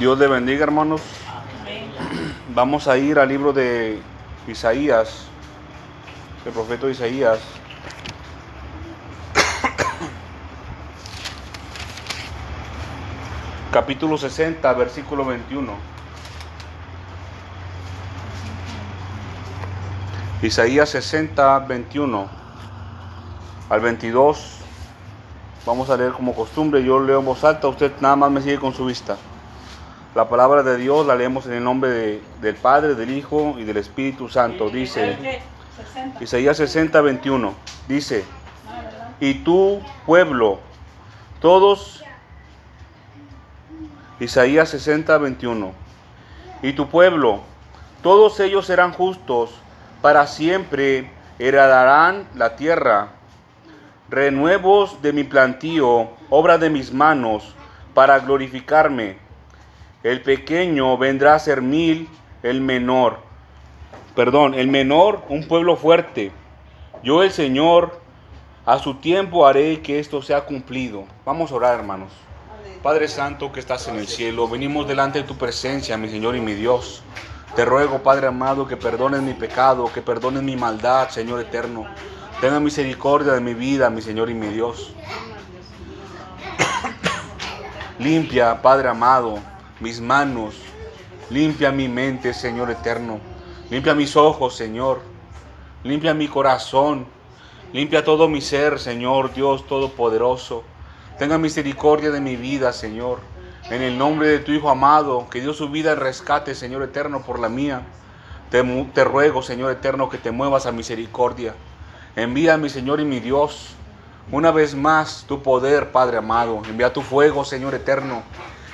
Dios le bendiga, hermanos. Vamos a ir al libro de Isaías, el profeta Isaías. Capítulo 60, versículo 21. Isaías 60, 21 al 22. Vamos a leer como costumbre. Yo leo en voz alta, usted nada más me sigue con su vista. La palabra de Dios la leemos en el nombre del Padre, del Hijo y del Espíritu Santo. Dice Isaías 60, 21. Dice, y tu pueblo, todos, Isaías 60, 21. Y tu pueblo, todos ellos serán justos, para siempre heredarán la tierra. Renuevos de mi plantío, obra de mis manos, para glorificarme el pequeño vendrá a ser mil, el menor. Perdón, el menor un pueblo fuerte. Yo el Señor a su tiempo haré que esto sea cumplido. Vamos a orar, hermanos. Padre Santo que estás en el cielo, venimos delante de tu presencia, mi Señor y mi Dios. Te ruego, Padre amado, que perdones mi pecado, que perdones mi maldad, Señor eterno. Tenga misericordia de mi vida, mi Señor y mi Dios. Limpia, Padre amado, mis manos, limpia mi mente, Señor eterno, limpia mis ojos, Señor, limpia mi corazón, limpia todo mi ser, Señor Dios Todopoderoso. Tenga misericordia de mi vida, Señor, en el nombre de tu Hijo amado, que dio su vida en rescate, Señor eterno, por la mía. Te, te ruego, Señor eterno, que te muevas a misericordia. Envía mi Señor y mi Dios. Una vez más tu poder, Padre amado. Envía tu fuego, Señor eterno.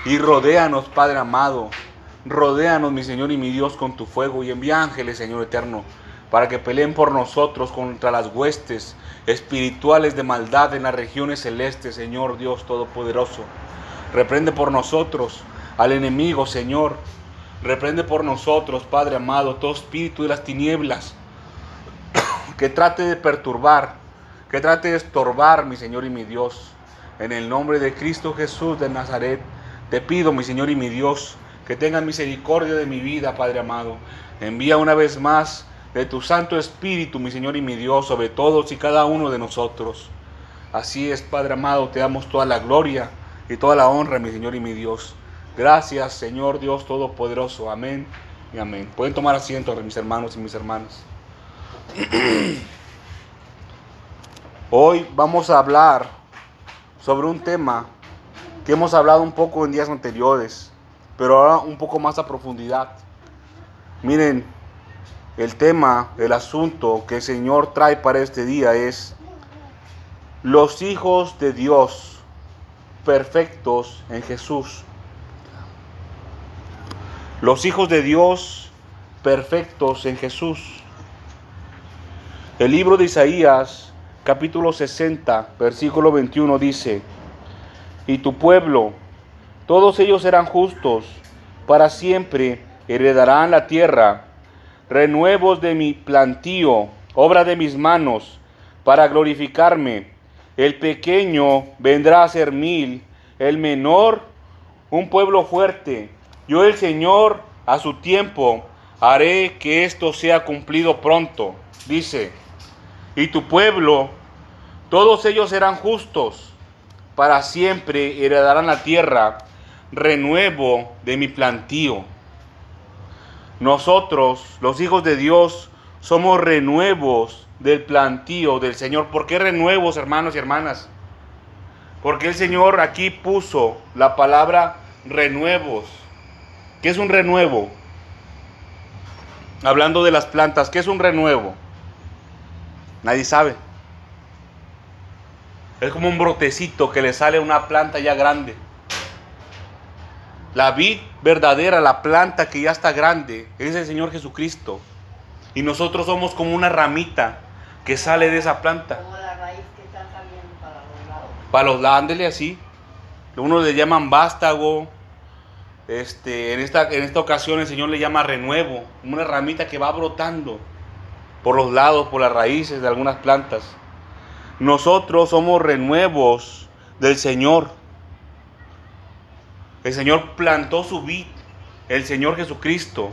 Y rodéanos, Padre amado. Rodéanos, mi Señor y mi Dios, con tu fuego. Y envía ángeles, Señor eterno, para que peleen por nosotros contra las huestes espirituales de maldad en las regiones celestes, Señor Dios Todopoderoso. Reprende por nosotros al enemigo, Señor. Reprende por nosotros, Padre amado, todo espíritu de las tinieblas que trate de perturbar, que trate de estorbar, mi Señor y mi Dios. En el nombre de Cristo Jesús de Nazaret. Te pido, mi Señor y mi Dios, que tengas misericordia de mi vida, Padre amado. Envía una vez más de tu Santo Espíritu, mi Señor y mi Dios, sobre todos y cada uno de nosotros. Así es, Padre amado, te damos toda la gloria y toda la honra, mi Señor y mi Dios. Gracias, Señor Dios Todopoderoso. Amén y amén. Pueden tomar asiento, mis hermanos y mis hermanas. Hoy vamos a hablar sobre un tema que hemos hablado un poco en días anteriores, pero ahora un poco más a profundidad. Miren, el tema, el asunto que el Señor trae para este día es los hijos de Dios perfectos en Jesús. Los hijos de Dios perfectos en Jesús. El libro de Isaías, capítulo 60, versículo 21 dice, y tu pueblo. Todos ellos serán justos, para siempre heredarán la tierra. Renuevos de mi plantío, obra de mis manos, para glorificarme. El pequeño vendrá a ser mil, el menor un pueblo fuerte. Yo el Señor a su tiempo haré que esto sea cumplido pronto. Dice, y tu pueblo, todos ellos serán justos para siempre heredarán la tierra, renuevo de mi plantío. Nosotros, los hijos de Dios, somos renuevos del plantío del Señor. ¿Por qué renuevos, hermanos y hermanas? Porque el Señor aquí puso la palabra renuevos. ¿Qué es un renuevo? Hablando de las plantas, ¿qué es un renuevo? Nadie sabe. Es como un brotecito que le sale a una planta ya grande. La vid verdadera, la planta que ya está grande, es el Señor Jesucristo. Y nosotros somos como una ramita que sale de esa planta. Como la raíz que está saliendo para los lados. Para los lados, así. Unos le llaman vástago. Este, en, esta, en esta ocasión el Señor le llama renuevo. Una ramita que va brotando por los lados, por las raíces de algunas plantas. Nosotros somos renuevos del Señor. El Señor plantó su vid, el Señor Jesucristo.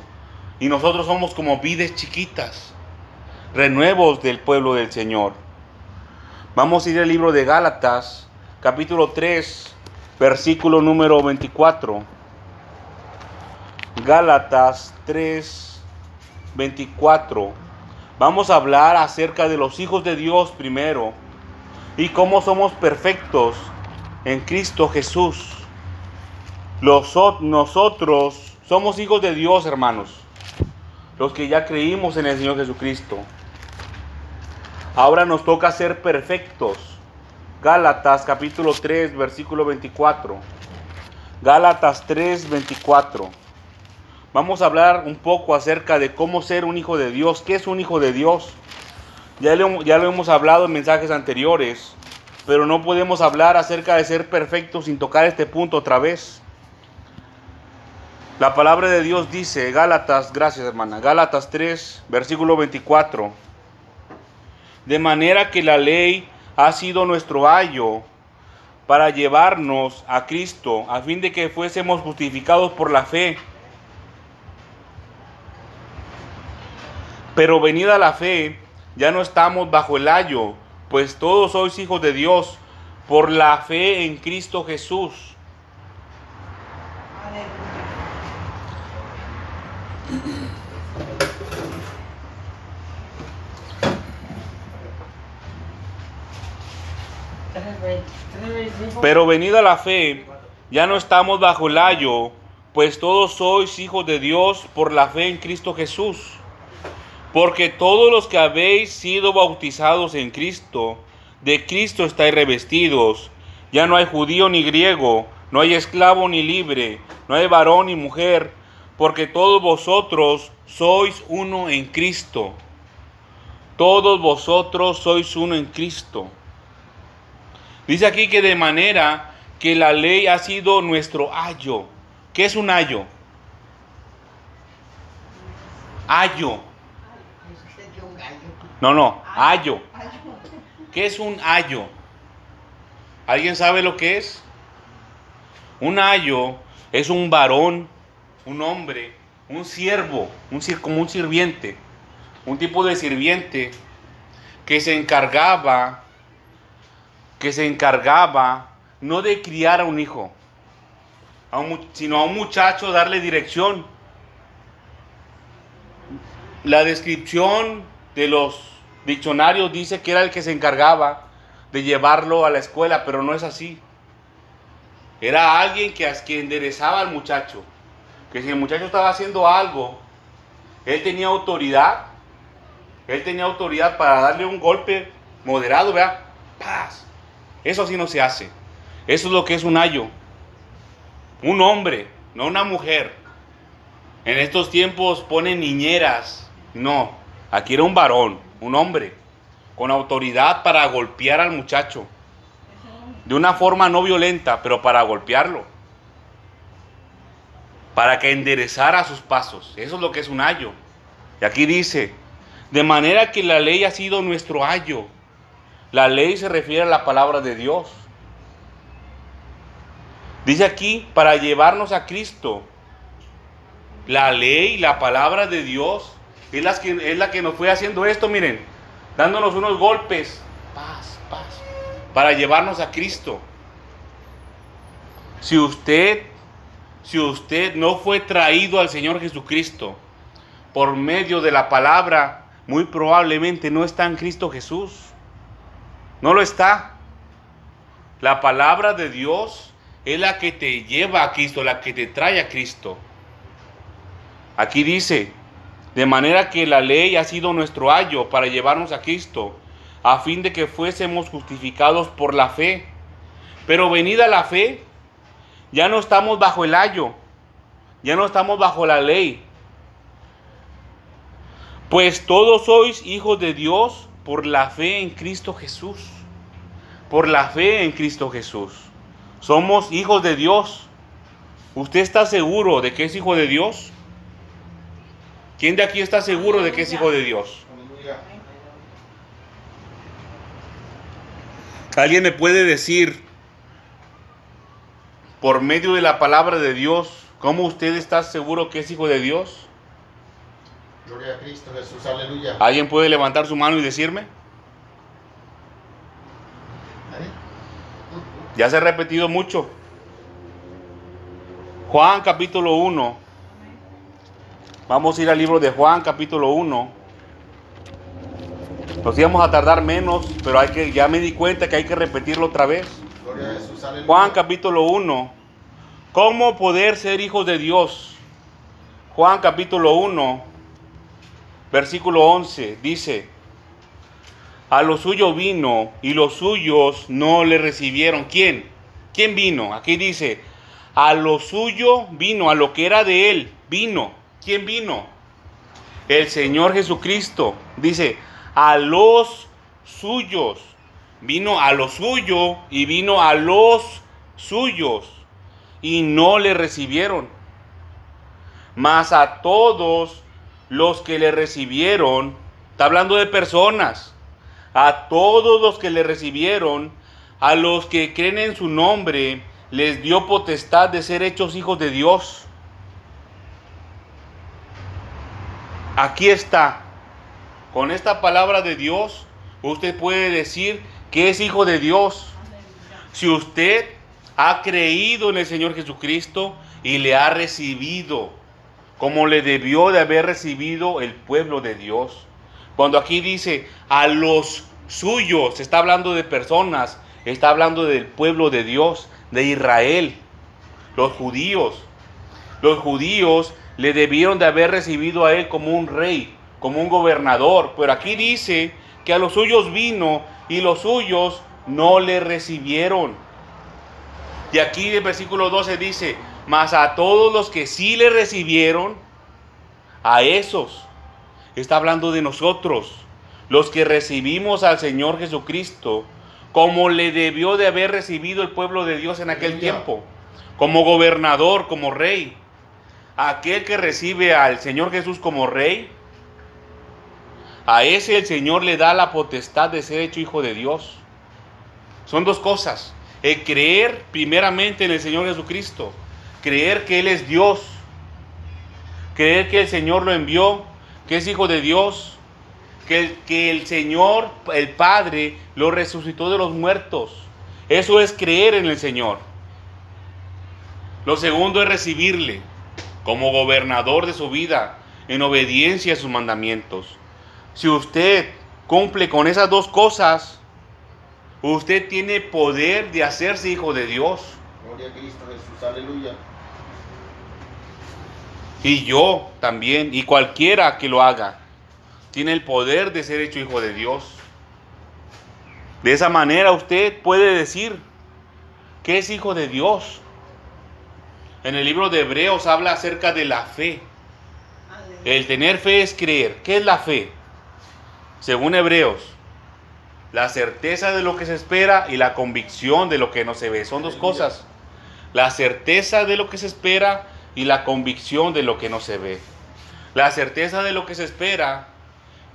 Y nosotros somos como vides chiquitas, renuevos del pueblo del Señor. Vamos a ir al libro de Gálatas, capítulo 3, versículo número 24. Gálatas 3, 24. Vamos a hablar acerca de los hijos de Dios primero y cómo somos perfectos en Cristo Jesús. Nosotros somos hijos de Dios, hermanos, los que ya creímos en el Señor Jesucristo. Ahora nos toca ser perfectos. Gálatas capítulo 3, versículo 24. Gálatas 3, 24. Vamos a hablar un poco acerca de cómo ser un hijo de Dios. ¿Qué es un hijo de Dios? Ya lo, ya lo hemos hablado en mensajes anteriores, pero no podemos hablar acerca de ser perfectos sin tocar este punto otra vez. La palabra de Dios dice, Gálatas, gracias hermana, Gálatas 3, versículo 24. De manera que la ley ha sido nuestro ayo para llevarnos a Cristo, a fin de que fuésemos justificados por la fe. Pero venida la fe, ya no estamos bajo el ayo, pues todos sois hijos de Dios por la fe en Cristo Jesús. Pero venida la fe, ya no estamos bajo el ayo, pues todos sois hijos de Dios por la fe en Cristo Jesús. Porque todos los que habéis sido bautizados en Cristo, de Cristo estáis revestidos. Ya no hay judío ni griego, no hay esclavo ni libre, no hay varón ni mujer, porque todos vosotros sois uno en Cristo. Todos vosotros sois uno en Cristo. Dice aquí que de manera que la ley ha sido nuestro ayo. ¿Qué es un ayo? Ayo. No, no, ayo. ¿Qué es un ayo? ¿Alguien sabe lo que es? Un ayo es un varón, un hombre, un siervo, un, como un sirviente, un tipo de sirviente que se encargaba que se encargaba no de criar a un hijo, sino a un muchacho darle dirección. La descripción de los diccionarios dice que era el que se encargaba de llevarlo a la escuela, pero no es así. Era alguien que, que enderezaba al muchacho, que si el muchacho estaba haciendo algo, él tenía autoridad, él tenía autoridad para darle un golpe moderado, vea, paz, eso así no se hace. Eso es lo que es un ayo. Un hombre, no una mujer. En estos tiempos ponen niñeras. No, aquí era un varón, un hombre, con autoridad para golpear al muchacho. De una forma no violenta, pero para golpearlo. Para que enderezara sus pasos. Eso es lo que es un ayo. Y aquí dice, de manera que la ley ha sido nuestro ayo la ley se refiere a la palabra de Dios. Dice aquí, para llevarnos a Cristo. La ley, la palabra de Dios, es la que, es la que nos fue haciendo esto, miren, dándonos unos golpes, paz, paz, para llevarnos a Cristo. Si usted, si usted no fue traído al Señor Jesucristo por medio de la palabra, muy probablemente no está en Cristo Jesús. No lo está. La palabra de Dios es la que te lleva a Cristo, la que te trae a Cristo. Aquí dice, de manera que la ley ha sido nuestro ayo para llevarnos a Cristo, a fin de que fuésemos justificados por la fe. Pero venida la fe, ya no estamos bajo el ayo, ya no estamos bajo la ley. Pues todos sois hijos de Dios por la fe en Cristo Jesús. Por la fe en Cristo Jesús. Somos hijos de Dios. ¿Usted está seguro de que es hijo de Dios? ¿Quién de aquí está seguro de que es hijo de Dios? ¿Alguien me puede decir por medio de la palabra de Dios, ¿cómo usted está seguro que es hijo de Dios? Gloria a Cristo Jesús, aleluya. ¿Alguien puede levantar su mano y decirme? ¿Eh? Ya se ha repetido mucho. Juan capítulo 1. Vamos a ir al libro de Juan capítulo 1. Nos íbamos a tardar menos, pero hay que, ya me di cuenta que hay que repetirlo otra vez. Juan capítulo 1. ¿Cómo poder ser hijos de Dios? Juan capítulo 1, versículo 11, dice, a lo suyo vino y los suyos no le recibieron. ¿Quién? ¿Quién vino? Aquí dice, a lo suyo vino, a lo que era de él, vino. ¿Quién vino? El Señor Jesucristo. Dice, a los suyos. Vino a lo suyo y vino a los suyos. Y no le recibieron. Mas a todos los que le recibieron, está hablando de personas, a todos los que le recibieron, a los que creen en su nombre, les dio potestad de ser hechos hijos de Dios. Aquí está. Con esta palabra de Dios, usted puede decir que es hijo de Dios. Si usted ha creído en el Señor Jesucristo y le ha recibido como le debió de haber recibido el pueblo de Dios. Cuando aquí dice a los suyos, está hablando de personas, está hablando del pueblo de Dios, de Israel, los judíos. Los judíos le debieron de haber recibido a él como un rey, como un gobernador, pero aquí dice que a los suyos vino y los suyos no le recibieron. Y aquí el versículo 12 dice, mas a todos los que sí le recibieron, a esos, está hablando de nosotros, los que recibimos al Señor Jesucristo, como le debió de haber recibido el pueblo de Dios en aquel tiempo, como gobernador, como rey. Aquel que recibe al Señor Jesús como rey, a ese el Señor le da la potestad de ser hecho hijo de Dios. Son dos cosas. El creer primeramente en el Señor Jesucristo. Creer que Él es Dios. Creer que el Señor lo envió, que es hijo de Dios. Que, que el Señor, el Padre, lo resucitó de los muertos. Eso es creer en el Señor. Lo segundo es recibirle como gobernador de su vida en obediencia a sus mandamientos. Si usted cumple con esas dos cosas, usted tiene poder de hacerse hijo de Dios. Gloria a Cristo Jesús, aleluya. Y yo también, y cualquiera que lo haga, tiene el poder de ser hecho hijo de Dios. De esa manera usted puede decir que es hijo de Dios. En el libro de Hebreos habla acerca de la fe. El tener fe es creer. ¿Qué es la fe? Según Hebreos, la certeza de lo que se espera y la convicción de lo que no se ve. Son dos cosas. La certeza de lo que se espera y la convicción de lo que no se ve. La certeza de lo que se espera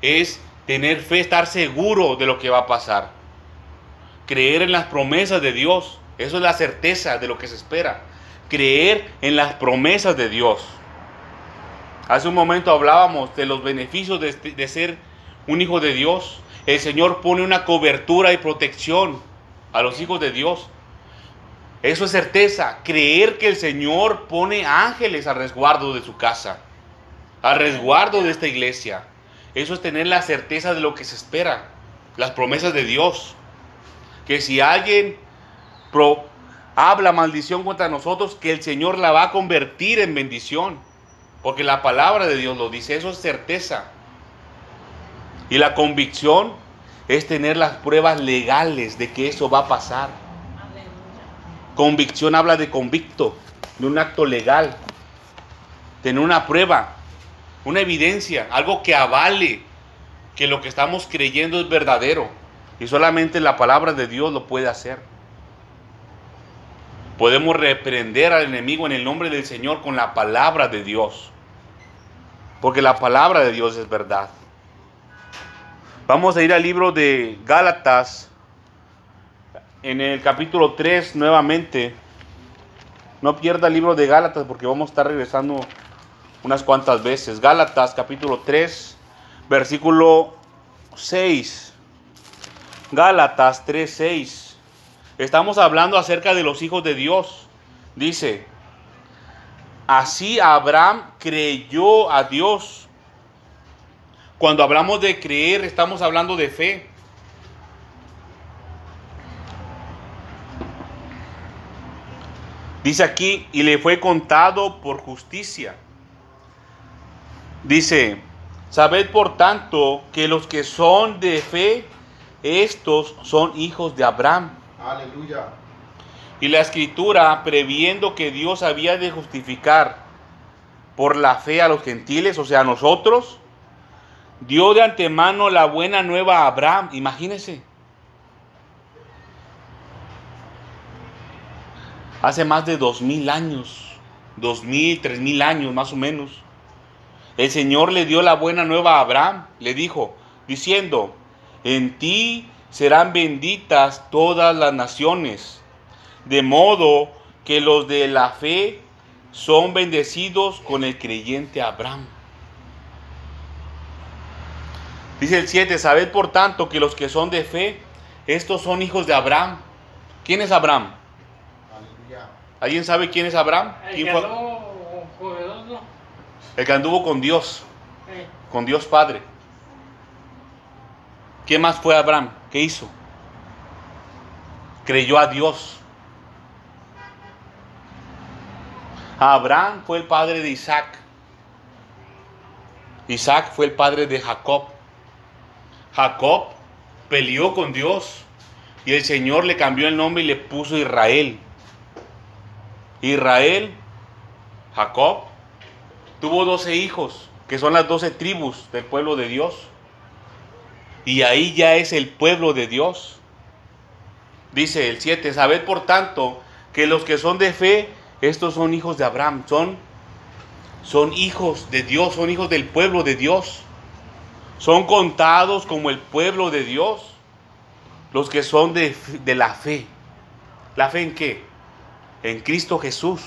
es tener fe, estar seguro de lo que va a pasar. Creer en las promesas de Dios. Eso es la certeza de lo que se espera. Creer en las promesas de Dios. Hace un momento hablábamos de los beneficios de, de ser un hijo de Dios. El Señor pone una cobertura y protección a los hijos de Dios. Eso es certeza. Creer que el Señor pone ángeles al resguardo de su casa, al resguardo de esta iglesia. Eso es tener la certeza de lo que se espera, las promesas de Dios. Que si alguien habla maldición contra nosotros, que el Señor la va a convertir en bendición. Porque la palabra de Dios lo dice, eso es certeza. Y la convicción es tener las pruebas legales de que eso va a pasar. Convicción habla de convicto, de un acto legal. Tener una prueba, una evidencia, algo que avale que lo que estamos creyendo es verdadero. Y solamente la palabra de Dios lo puede hacer. Podemos reprender al enemigo en el nombre del Señor con la palabra de Dios. Porque la palabra de Dios es verdad. Vamos a ir al libro de Gálatas, en el capítulo 3 nuevamente. No pierda el libro de Gálatas porque vamos a estar regresando unas cuantas veces. Gálatas capítulo 3, versículo 6. Gálatas 3, 6. Estamos hablando acerca de los hijos de Dios. Dice, así Abraham creyó a Dios. Cuando hablamos de creer, estamos hablando de fe. Dice aquí, y le fue contado por justicia. Dice, sabed por tanto que los que son de fe, estos son hijos de Abraham. Aleluya. Y la escritura, previendo que Dios había de justificar por la fe a los gentiles, o sea, a nosotros, dio de antemano la buena nueva a Abraham. Imagínense. Hace más de dos mil años, dos mil, tres mil años más o menos, el Señor le dio la buena nueva a Abraham. Le dijo, diciendo, en ti serán benditas todas las naciones, de modo que los de la fe son bendecidos con el creyente Abraham. Dice el 7, sabed por tanto que los que son de fe, estos son hijos de Abraham. ¿Quién es Abraham? ¿Alguien sabe quién es Abraham? El ¿Quién que fue? anduvo con Dios, ¿no? El que anduvo con Dios, con Dios Padre. ¿Qué más fue Abraham? ¿Qué hizo? Creyó a Dios. Abraham fue el padre de Isaac. Isaac fue el padre de Jacob. Jacob peleó con Dios y el Señor le cambió el nombre y le puso Israel. Israel, Jacob, tuvo 12 hijos, que son las 12 tribus del pueblo de Dios. Y ahí ya es el pueblo de Dios. Dice el 7, sabed por tanto que los que son de fe, estos son hijos de Abraham, son, son hijos de Dios, son hijos del pueblo de Dios. Son contados como el pueblo de Dios, los que son de, de la fe. ¿La fe en qué? En Cristo Jesús.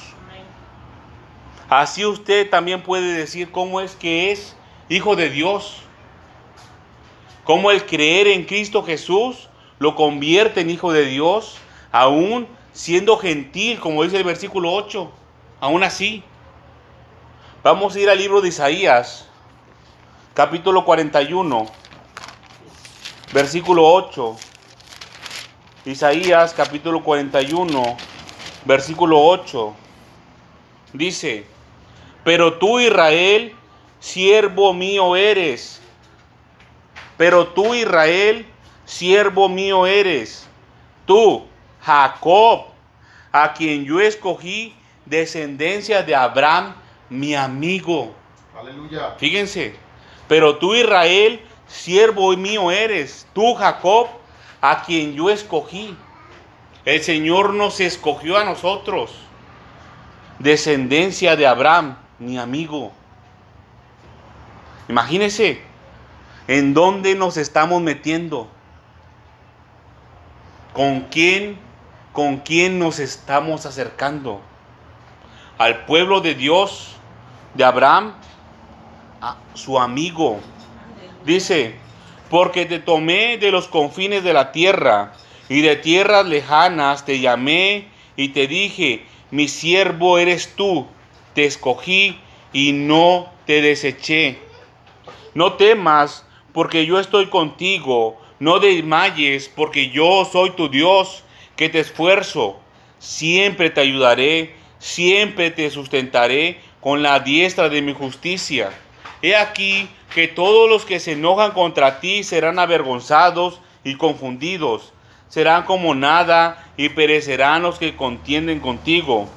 Así usted también puede decir cómo es que es hijo de Dios. Cómo el creer en Cristo Jesús lo convierte en hijo de Dios, aún siendo gentil, como dice el versículo 8. Aún así. Vamos a ir al libro de Isaías, capítulo 41, versículo 8. Isaías, capítulo 41, versículo 8. Dice, pero tú Israel, siervo mío eres. Pero tú Israel, siervo mío eres. Tú, Jacob, a quien yo escogí, descendencia de Abraham, mi amigo. Aleluya. Fíjense, pero tú Israel, siervo mío eres. Tú Jacob, a quien yo escogí. El Señor nos escogió a nosotros descendencia de Abraham, mi amigo. Imagínese en dónde nos estamos metiendo. ¿Con quién, con quién nos estamos acercando? Al pueblo de Dios, de Abraham, a su amigo. Dice, porque te tomé de los confines de la tierra y de tierras lejanas te llamé y te dije, mi siervo eres tú, te escogí y no te deseché. No temas, porque yo estoy contigo, no desmayes, porque yo soy tu Dios, que te esfuerzo. Siempre te ayudaré, siempre te sustentaré con la diestra de mi justicia. He aquí que todos los que se enojan contra ti serán avergonzados y confundidos. Serán como nada y perecerán los que contienden contigo.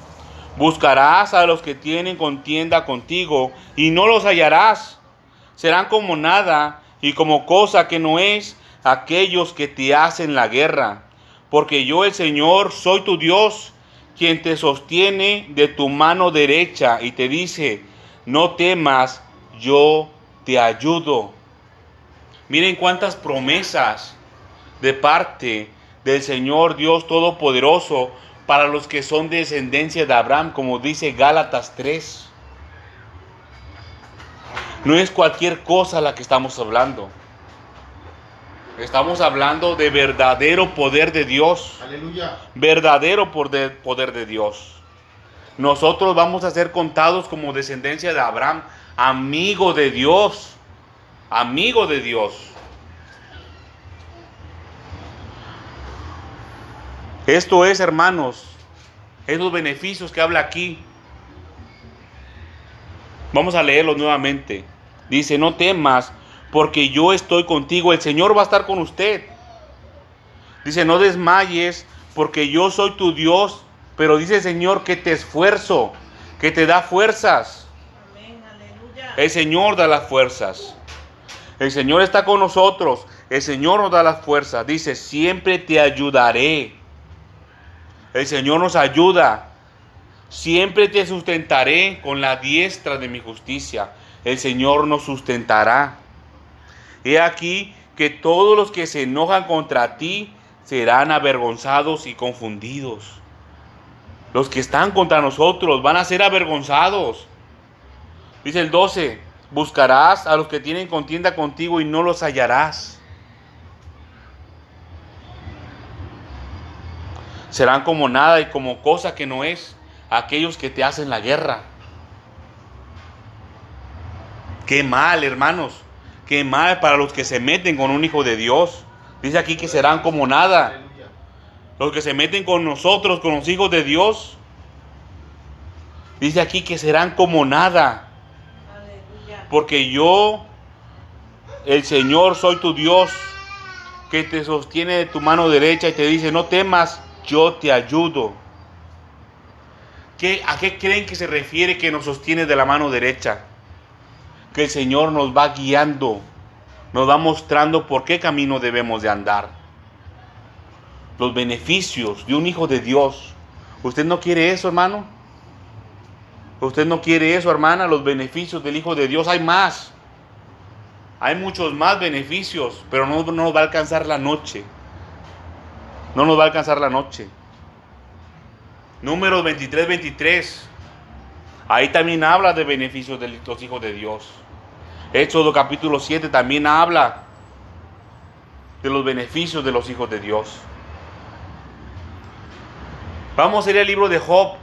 Buscarás a los que tienen contienda contigo y no los hallarás. Serán como nada y como cosa que no es aquellos que te hacen la guerra. Porque yo el Señor soy tu Dios, quien te sostiene de tu mano derecha y te dice, no temas, yo te ayudo. Miren cuántas promesas de parte del Señor Dios Todopoderoso para los que son de descendencia de Abraham, como dice Gálatas 3. No es cualquier cosa la que estamos hablando. Estamos hablando de verdadero poder de Dios. Aleluya. Verdadero poder, poder de Dios. Nosotros vamos a ser contados como descendencia de Abraham, amigo de Dios. Amigo de Dios. Esto es, hermanos, esos beneficios que habla aquí. Vamos a leerlos nuevamente. Dice, no temas, porque yo estoy contigo. El Señor va a estar con usted. Dice, no desmayes, porque yo soy tu Dios. Pero dice el Señor que te esfuerzo, que te da fuerzas. Amén, aleluya. El Señor da las fuerzas. El Señor está con nosotros. El Señor nos da las fuerzas. Dice, siempre te ayudaré. El Señor nos ayuda. Siempre te sustentaré con la diestra de mi justicia. El Señor nos sustentará. He aquí que todos los que se enojan contra ti serán avergonzados y confundidos. Los que están contra nosotros van a ser avergonzados. Dice el 12, buscarás a los que tienen contienda contigo y no los hallarás. Serán como nada y como cosa que no es aquellos que te hacen la guerra. Qué mal, hermanos. Qué mal para los que se meten con un hijo de Dios. Dice aquí que serán como nada. Los que se meten con nosotros, con los hijos de Dios. Dice aquí que serán como nada. Porque yo, el Señor, soy tu Dios, que te sostiene de tu mano derecha y te dice, no temas, yo te ayudo. ¿Qué, ¿A qué creen que se refiere que nos sostiene de la mano derecha? Que el Señor nos va guiando, nos va mostrando por qué camino debemos de andar. Los beneficios de un hijo de Dios. ¿Usted no quiere eso, hermano? ¿Usted no quiere eso, hermana? Los beneficios del Hijo de Dios. Hay más. Hay muchos más beneficios, pero no, no nos va a alcanzar la noche. No nos va a alcanzar la noche. Números 23, 23. Ahí también habla de beneficios de los hijos de Dios. Éxodo capítulo 7 también habla de los beneficios de los hijos de Dios. Vamos a ir al libro de Job.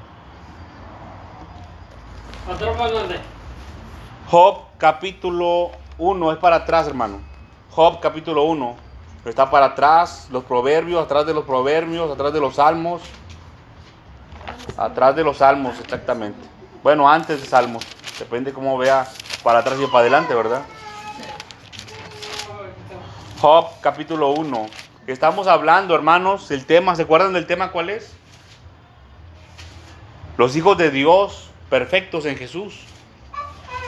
Job capítulo 1 es para atrás, hermano. Job capítulo 1 está para atrás, los proverbios, atrás de los proverbios, atrás de los salmos. Atrás de los salmos, exactamente. Bueno, antes de salmos. Depende cómo vea para atrás y para adelante, ¿verdad? Job capítulo 1. Estamos hablando, hermanos, el tema, ¿se acuerdan del tema cuál es? Los hijos de Dios perfectos en Jesús.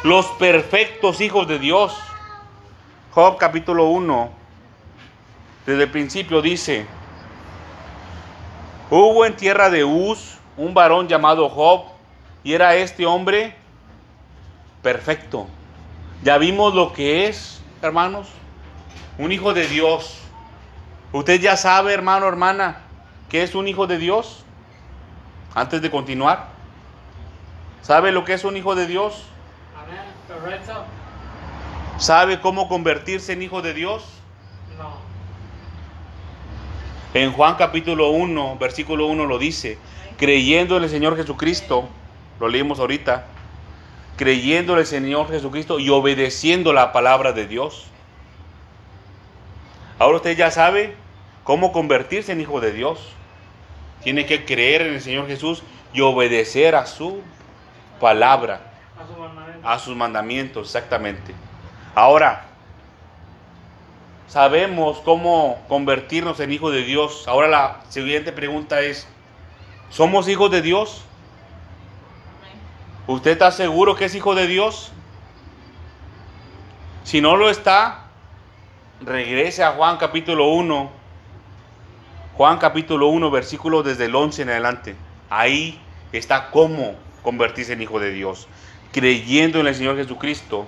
Los perfectos hijos de Dios. Job capítulo 1. Desde el principio dice, hubo en tierra de Uz un varón llamado Job y era este hombre perfecto. Ya vimos lo que es, hermanos, un hijo de Dios. Usted ya sabe, hermano, hermana, que es un hijo de Dios. Antes de continuar, ¿sabe lo que es un hijo de Dios? Amén. Correcto. ¿Sabe cómo convertirse en hijo de Dios? No. En Juan capítulo 1, versículo 1 lo dice, creyendo en el Señor Jesucristo, lo leímos ahorita, creyendo en el Señor Jesucristo y obedeciendo la palabra de Dios. Ahora usted ya sabe cómo convertirse en hijo de Dios. Tiene que creer en el Señor Jesús y obedecer a su palabra, A sus mandamientos, exactamente. Ahora, sabemos cómo convertirnos en hijos de Dios. Ahora la siguiente pregunta es, ¿somos hijos de Dios? ¿Usted está seguro que es hijo de Dios? Si no lo está, regrese a Juan capítulo 1. Juan capítulo 1, versículo desde el 11 en adelante. Ahí está cómo convertirse en hijo de Dios. Creyendo en el Señor Jesucristo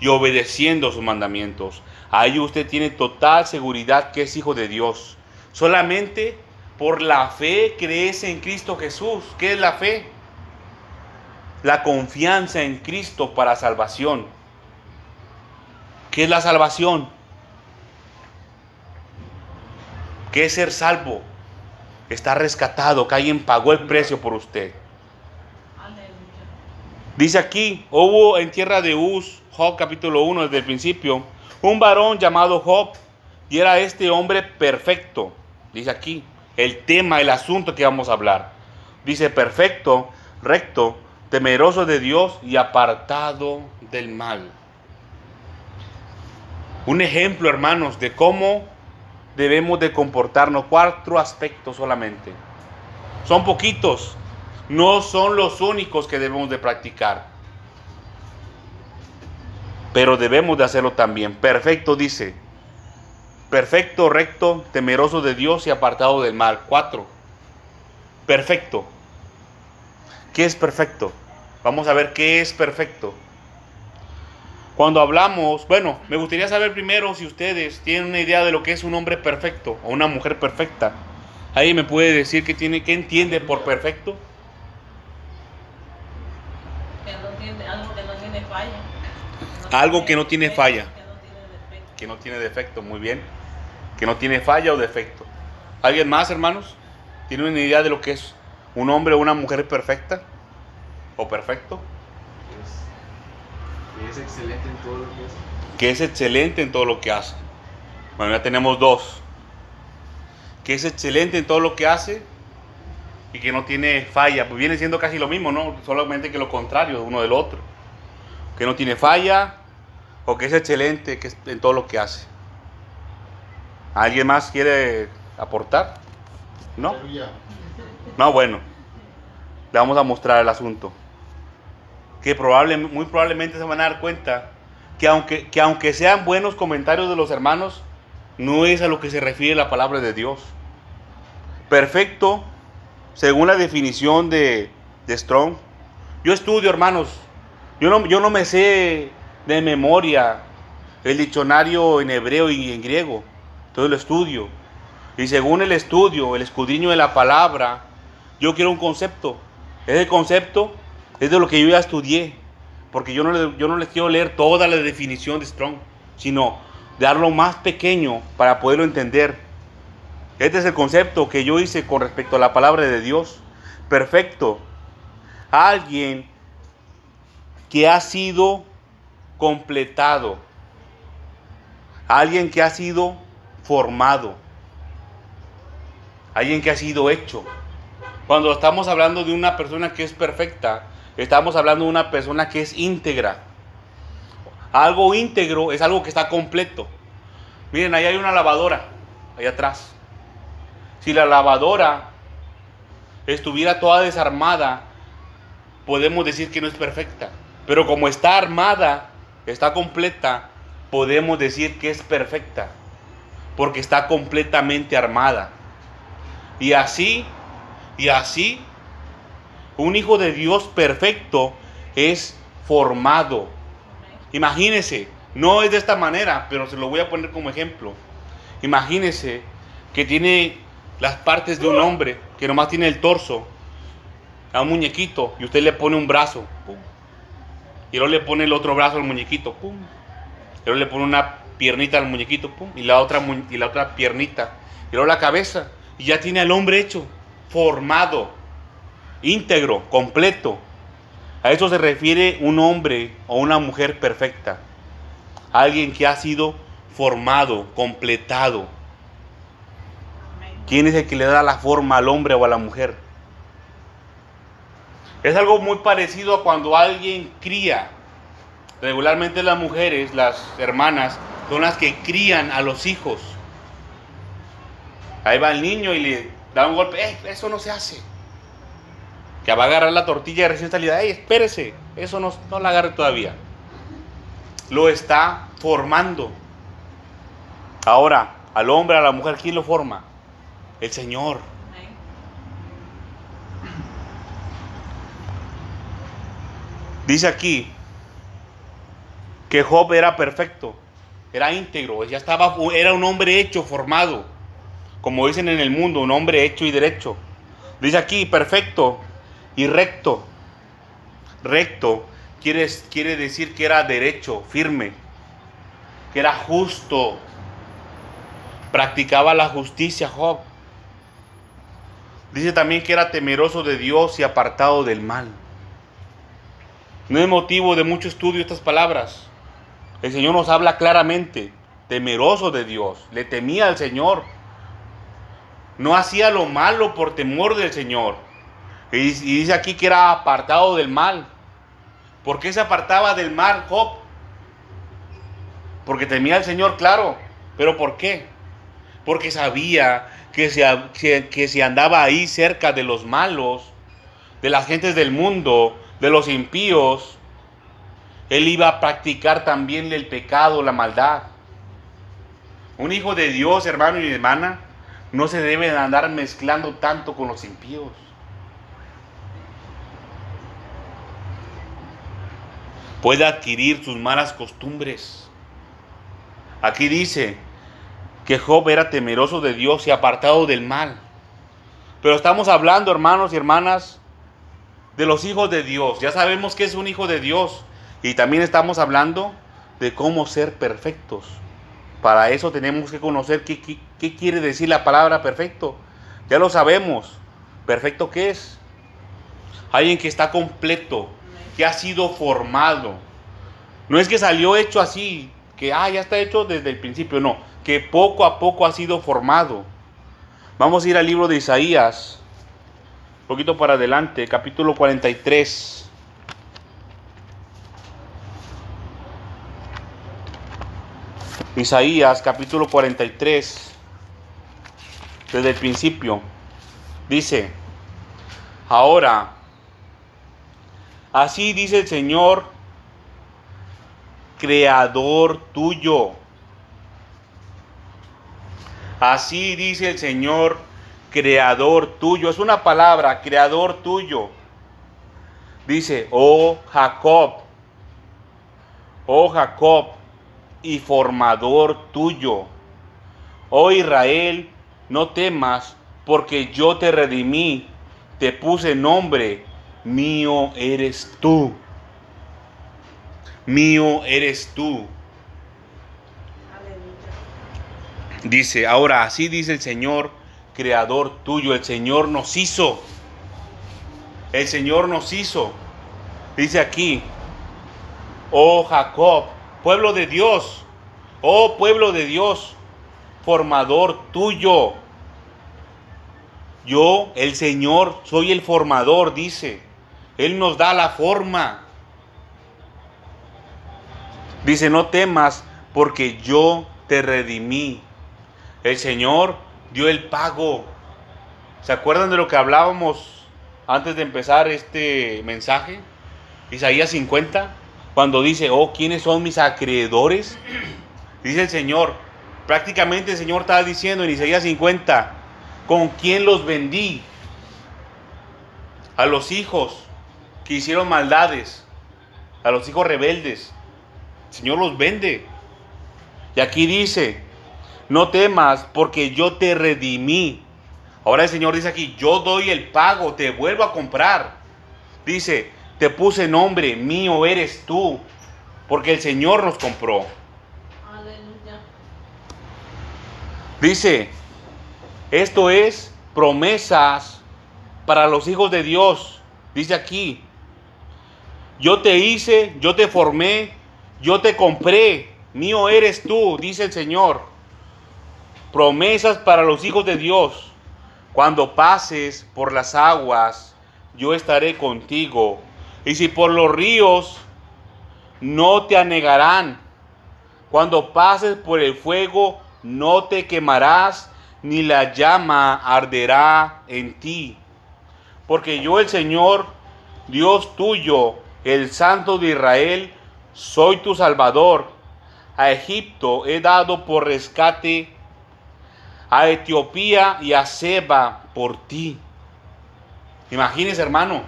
y obedeciendo sus mandamientos. Ahí usted tiene total seguridad que es hijo de Dios. Solamente por la fe crees en Cristo Jesús. ¿Qué es la fe? La confianza en Cristo para salvación. ¿Qué es la salvación? ¿Qué es ser salvo? Está rescatado, que alguien pagó el precio por usted. Dice aquí, hubo en tierra de Uz, Job capítulo 1 desde el principio, un varón llamado Job, y era este hombre perfecto. Dice aquí, el tema, el asunto que vamos a hablar. Dice perfecto, recto, temeroso de Dios y apartado del mal. Un ejemplo, hermanos, de cómo debemos de comportarnos. Cuatro aspectos solamente. Son poquitos, no son los únicos que debemos de practicar. Pero debemos de hacerlo también. Perfecto dice. Perfecto, recto, temeroso de Dios y apartado del mal. Cuatro. Perfecto. ¿Qué es perfecto? Vamos a ver qué es perfecto. Cuando hablamos, bueno, me gustaría saber primero si ustedes tienen una idea de lo que es un hombre perfecto o una mujer perfecta. Ahí me puede decir qué tiene, qué entiende por perfecto. Que no tiene, algo que no tiene falla. Algo que no tiene falla. Que no tiene defecto. Que no tiene defecto, muy bien. Que no tiene falla o defecto. ¿Alguien más, hermanos? ¿Tiene una idea de lo que es un hombre o una mujer perfecta? ¿O perfecto? Es, es excelente en todo lo que hace. Que es excelente en todo lo que hace. Bueno, ya tenemos dos. Que es excelente en todo lo que hace y que no tiene falla. Pues viene siendo casi lo mismo, ¿no? Solamente que lo contrario de uno del otro. Que no tiene falla o que es excelente que es en todo lo que hace. ¿Alguien más quiere aportar? ¿No? No, bueno. Le vamos a mostrar el asunto. Que probable, muy probablemente se van a dar cuenta que aunque, que aunque sean buenos comentarios de los hermanos, no es a lo que se refiere la palabra de Dios. Perfecto, según la definición de, de Strong. Yo estudio, hermanos. Yo no, yo no me sé de memoria el diccionario en hebreo y en griego. Entonces lo estudio. Y según el estudio, el escudriño de la palabra, yo quiero un concepto. Ese concepto es de lo que yo ya estudié. Porque yo no, le- yo no les quiero leer toda la definición de Strong, sino darlo más pequeño para poderlo entender. Este es el concepto que yo hice con respecto a la palabra de Dios. Perfecto. Alguien que ha sido completado. Alguien que ha sido formado. Alguien que ha sido hecho. Cuando estamos hablando de una persona que es perfecta, estamos hablando de una persona que es íntegra. Algo íntegro es algo que está completo. Miren, ahí hay una lavadora, ahí atrás. Si la lavadora estuviera toda desarmada, podemos decir que no es perfecta. Pero como está armada, está completa, podemos decir que es perfecta. Porque está completamente armada. Y así, y así, un hijo de Dios perfecto es formado. Imagínese, no es de esta manera, pero se lo voy a poner como ejemplo. Imagínese que tiene las partes de un hombre, que nomás tiene el torso, a un muñequito, y usted le pone un brazo, y luego le pone el otro brazo al muñequito, pum, y luego le pone una piernita al muñequito, pum, y la otra, y la otra piernita, y luego la cabeza, y ya tiene al hombre hecho, formado, íntegro, completo. A eso se refiere un hombre o una mujer perfecta. Alguien que ha sido formado, completado. ¿Quién es el que le da la forma al hombre o a la mujer? Es algo muy parecido a cuando alguien cría. Regularmente las mujeres, las hermanas, son las que crían a los hijos. Ahí va el niño y le da un golpe. "Eh, eso no se hace! Que va a agarrar la tortilla recién salida. ¡Ey, espérese! Eso no, no la agarre todavía. Lo está formando. Ahora, al hombre, a la mujer, ¿quién lo forma? El Señor. Dice aquí que Job era perfecto, era íntegro, ya estaba, era un hombre hecho, formado. como dicen en el mundo, un hombre hecho y derecho. Dice aquí, perfecto y recto. Recto quiere, quiere decir que era derecho, firme, que era justo. Practicaba la justicia Job. Dice también que era temeroso de Dios y apartado del mal. No es motivo de mucho estudio estas palabras. El Señor nos habla claramente, temeroso de Dios, le temía al Señor. No hacía lo malo por temor del Señor. Y dice aquí que era apartado del mal. ¿Por qué se apartaba del mal Job? Porque temía al Señor, claro. ¿Pero por qué? Porque sabía que si, que, andaba ahí cerca de los malos, de las gentes del mundo, de los impíos, él iba a practicar también el pecado, la maldad. Un hijo de Dios, hermano y hermana, no se debe de andar mezclando tanto con los impíos. Puede adquirir sus malas costumbres. Aquí dice que Job era temeroso de Dios y apartado del mal. Pero estamos hablando, hermanos y hermanas, de los hijos de Dios. Ya sabemos que es un hijo de Dios. Y también estamos hablando de cómo ser perfectos. Para eso tenemos que conocer qué, qué, qué quiere decir la palabra perfecto. Ya lo sabemos. ¿Perfecto qué es? Alguien que está completo, que ha sido formado. No es que salió hecho así, que ah, ya está hecho desde el principio, no, que poco a poco ha sido formado. Vamos a ir al libro de Isaías, un poquito para adelante, capítulo 43. Isaías capítulo 43, desde el principio, dice, ahora, así dice el Señor, creador tuyo. Así dice el Señor, creador tuyo. Es una palabra, creador tuyo. Dice, oh Jacob, oh Jacob, y formador tuyo. Oh Israel, no temas, porque yo te redimí, te puse nombre, mío eres tú. Mío eres tú. Dice, ahora así dice el Señor, creador tuyo, el Señor nos hizo. El Señor nos hizo. Dice aquí, oh Jacob, pueblo de Dios, oh pueblo de Dios, formador tuyo. Yo, el Señor, soy el formador, dice. Él nos da la forma. Dice, no temas porque yo te redimí. El Señor dio el pago. ¿Se acuerdan de lo que hablábamos antes de empezar este mensaje? Isaías 50, cuando dice, oh, ¿quiénes son mis acreedores? Dice el Señor, prácticamente el Señor estaba diciendo en Isaías 50, ¿con quién los vendí? A los hijos que hicieron maldades, a los hijos rebeldes. El Señor los vende. Y aquí dice, no temas porque yo te redimí. Ahora el Señor dice aquí, yo doy el pago, te vuelvo a comprar. Dice, te puse nombre, mío eres tú, porque el Señor nos compró. Aleluya. Dice, esto es promesas para los hijos de Dios. Dice aquí, yo te hice, yo te formé, yo te compré, mío eres tú, dice el Señor. Promesas para los hijos de Dios. Cuando pases por las aguas, yo estaré contigo. Y si por los ríos, no te anegarán. Cuando pases por el fuego, no te quemarás, ni la llama arderá en ti. Porque yo el Señor, Dios tuyo, el Santo de Israel, soy tu Salvador. A Egipto he dado por rescate, a Etiopía y a Seba por ti. Imagínese, hermano.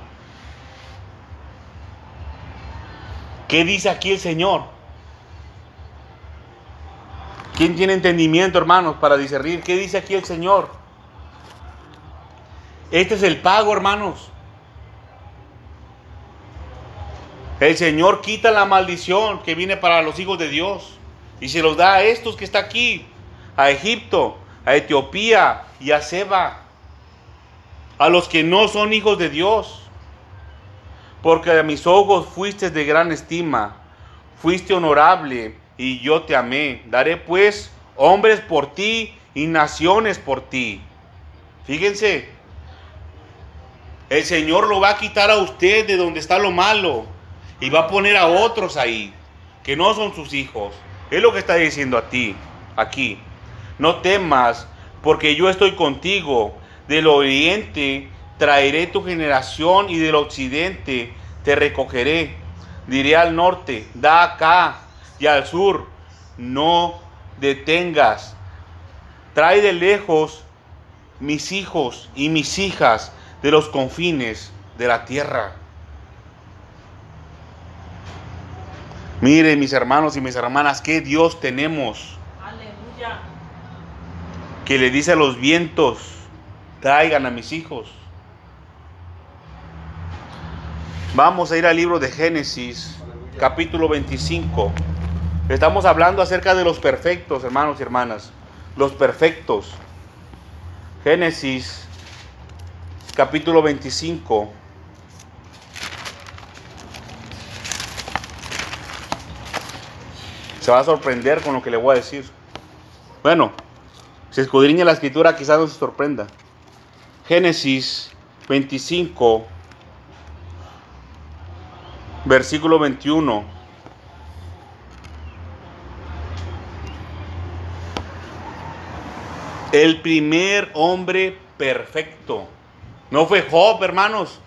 ¿Qué dice aquí el Señor? ¿Quién tiene entendimiento, hermanos, para discernir? ¿Qué dice aquí el Señor? Este es el pago, hermanos. El Señor quita la maldición que viene para los hijos de Dios y se los da a estos que está aquí, a Egipto, a Etiopía y a Seba, a los que no son hijos de Dios. Porque a mis ojos fuiste de gran estima, fuiste honorable y yo te amé. Daré pues hombres por ti y naciones por ti. Fíjense, el Señor lo va a quitar a usted de donde está lo malo y va a poner a otros ahí que no son sus hijos. Es lo que está diciendo a ti aquí. No temas, porque yo estoy contigo. Del oriente traeré tu generación y del occidente te recogeré. Diré al norte, da acá y al sur, no detengas. Trae de lejos mis hijos y mis hijas de los confines de la tierra. Mire, mis hermanos y mis hermanas, qué Dios tenemos Aleluya. que le dice a los vientos, traigan a mis hijos. Vamos a ir al libro de Génesis, capítulo 25. Estamos hablando acerca de los perfectos, hermanos y hermanas. Los perfectos. Génesis, capítulo 25. Se va a sorprender con lo que le voy a decir. Bueno, si escudriña la escritura quizás no se sorprenda. Génesis 25, versículo 21. El primer hombre perfecto. No fue Job, hermanos.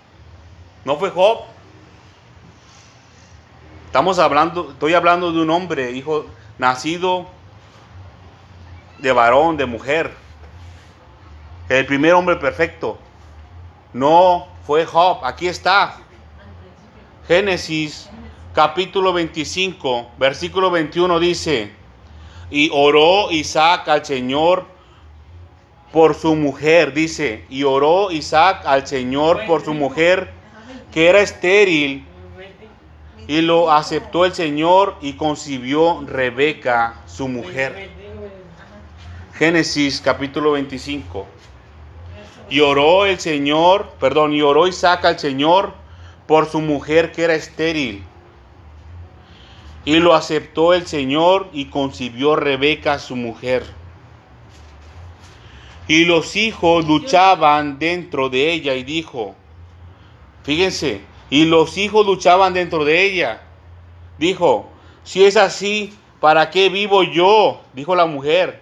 No fue Job. Estamos hablando, estoy hablando de un hombre, hijo, nacido de varón, de mujer. El primer hombre perfecto. No fue Job. Aquí está. Génesis capítulo 25, versículo 21 dice, y oró Isaac al Señor por su mujer, dice, y oró Isaac al Señor por su mujer que era estéril, y lo aceptó el Señor y concibió Rebeca, su mujer. Génesis capítulo 25. Y oró el Señor, perdón, y oró Isaac al Señor por su mujer que era estéril. Y lo aceptó el Señor y concibió Rebeca su mujer. Y los hijos luchaban dentro de ella y dijo, fíjense, y los hijos luchaban dentro de ella. Dijo, si es así, ¿para qué vivo yo? Dijo la mujer.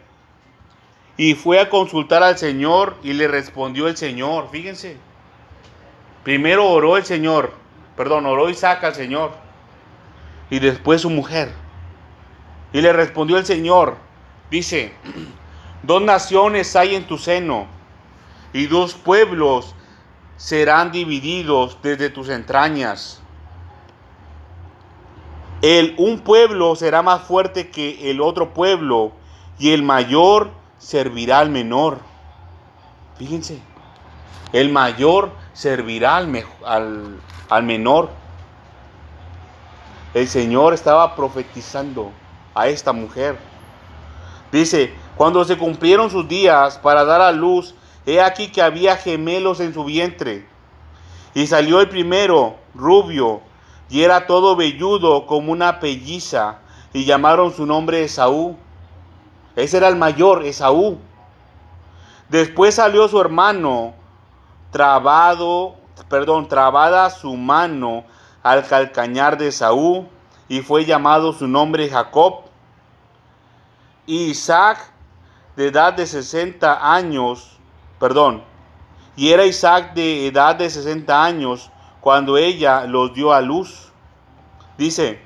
Y fue a consultar al Señor y le respondió el Señor. Fíjense. Primero oró el Señor, perdón, oró Isaac al Señor. Y después su mujer. Y le respondió el Señor. Dice, dos naciones hay en tu seno y dos pueblos serán divididos desde tus entrañas. El un pueblo será más fuerte que el otro pueblo y el mayor servirá al menor. Fíjense, el mayor servirá al, al, al menor. El Señor estaba profetizando a esta mujer. Dice, cuando se cumplieron sus días para dar a luz, he aquí que había gemelos en su vientre. Y salió el primero, rubio, y era todo velludo como una pelliza, y llamaron su nombre Esaú. Ese era el mayor, Esaú. Después salió su hermano, trabado, perdón, trabada su mano al calcañar de Esaú, y fue llamado su nombre Jacob. Y Isaac, de edad de 60 años, perdón, y era Isaac de edad de 60 años cuando ella los dio a luz. Dice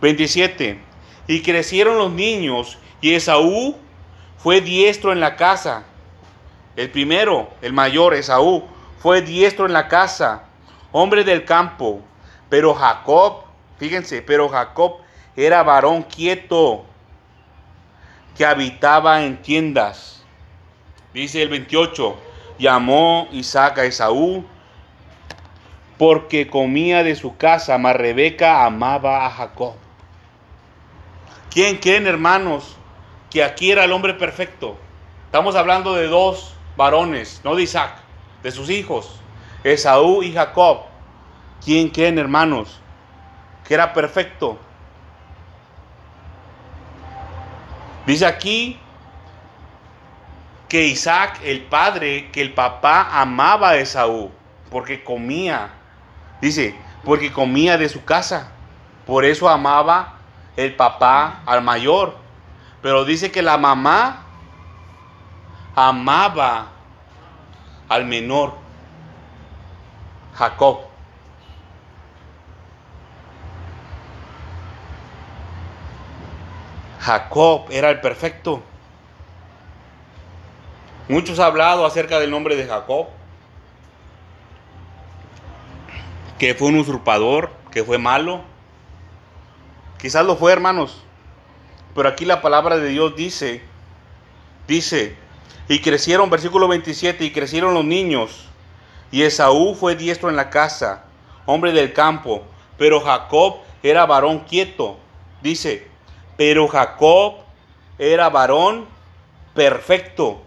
27, y crecieron los niños, y Esaú fue diestro en la casa. El primero, el mayor, Esaú, fue diestro en la casa, hombre del campo. Pero Jacob, fíjense, pero Jacob era varón quieto, que habitaba en tiendas. Dice el 28, llamó Isaac a Esaú porque comía de su casa, mas Rebeca amaba a Jacob. ¿Quién creen, hermanos, que aquí era el hombre perfecto? Estamos hablando de dos varones, no de Isaac, de sus hijos, Esaú y Jacob. ¿Quién creen, hermanos, que era perfecto? Dice aquí que Isaac, el padre, que el papá amaba a Esaú, porque comía. Dice, porque comía de su casa. Por eso amaba el papá al mayor. Pero dice que la mamá amaba al menor, Jacob. Jacob era el perfecto. Muchos han hablado acerca del nombre de Jacob, que fue un usurpador, que fue malo. Quizás lo fue, hermanos. Pero aquí la palabra de Dios dice, dice, y crecieron, versículo 27, y crecieron los niños. Y Esaú fue diestro en la casa, hombre del campo, pero Jacob era varón quieto. Dice, pero Jacob era varón perfecto,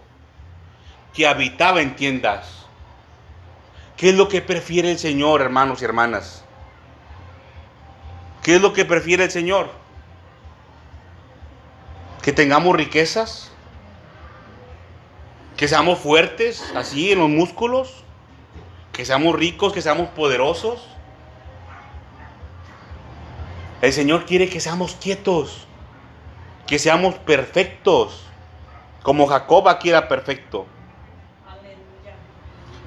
que habitaba en tiendas. ¿Qué es lo que prefiere el Señor, hermanos y hermanas? ¿Qué es lo que prefiere el Señor? Que tengamos riquezas, que seamos fuertes, así en los músculos, que seamos ricos, que seamos poderosos. El Señor quiere que seamos quietos, que seamos perfectos, como Jacob aquí perfecto.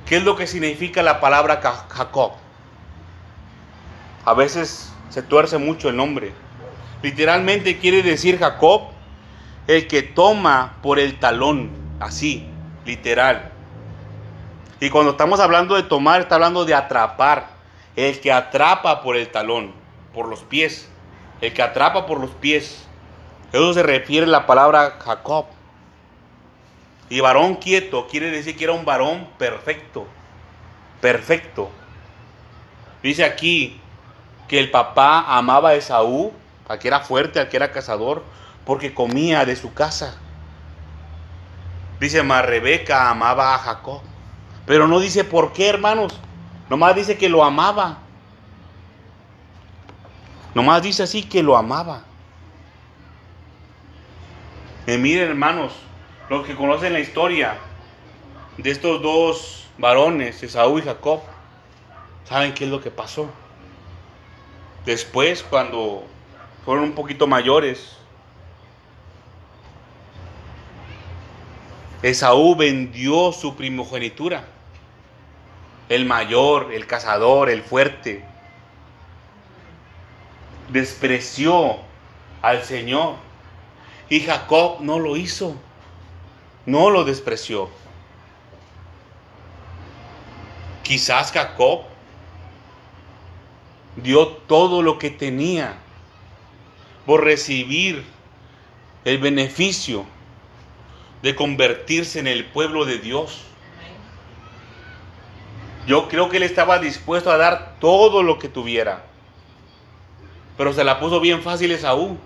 ¿Qué es lo que significa la palabra Jacob? A veces se tuerce mucho el nombre. Literalmente quiere decir Jacob, el que toma por el talón, así, literal. Y cuando estamos hablando de tomar, está hablando de atrapar. El que atrapa por el talón, por los pies. El que atrapa por los pies. Eso se refiere a la palabra Jacob. Y varón quieto quiere decir que era un varón perfecto. Perfecto. Dice aquí que el papá amaba a Esaú, al que era fuerte, al que era cazador, porque comía de su casa. Dice, más Rebeca amaba a Jacob. Pero no dice por qué, hermanos. Nomás dice que lo amaba. Nomás dice así que lo amaba. Y miren, hermanos, los que conocen la historia de estos dos varones, Esaú y Jacob, saben qué es lo que pasó. Después, cuando fueron un poquito mayores, Esaú vendió su primogenitura. El mayor, el cazador, el fuerte. Despreció al Señor. Y Jacob no lo hizo. No lo despreció. Quizás Jacob dio todo lo que tenía por recibir el beneficio de convertirse en el pueblo de Dios. Yo creo que él estaba dispuesto a dar todo lo que tuviera. Pero se la puso bien fácil Esaú.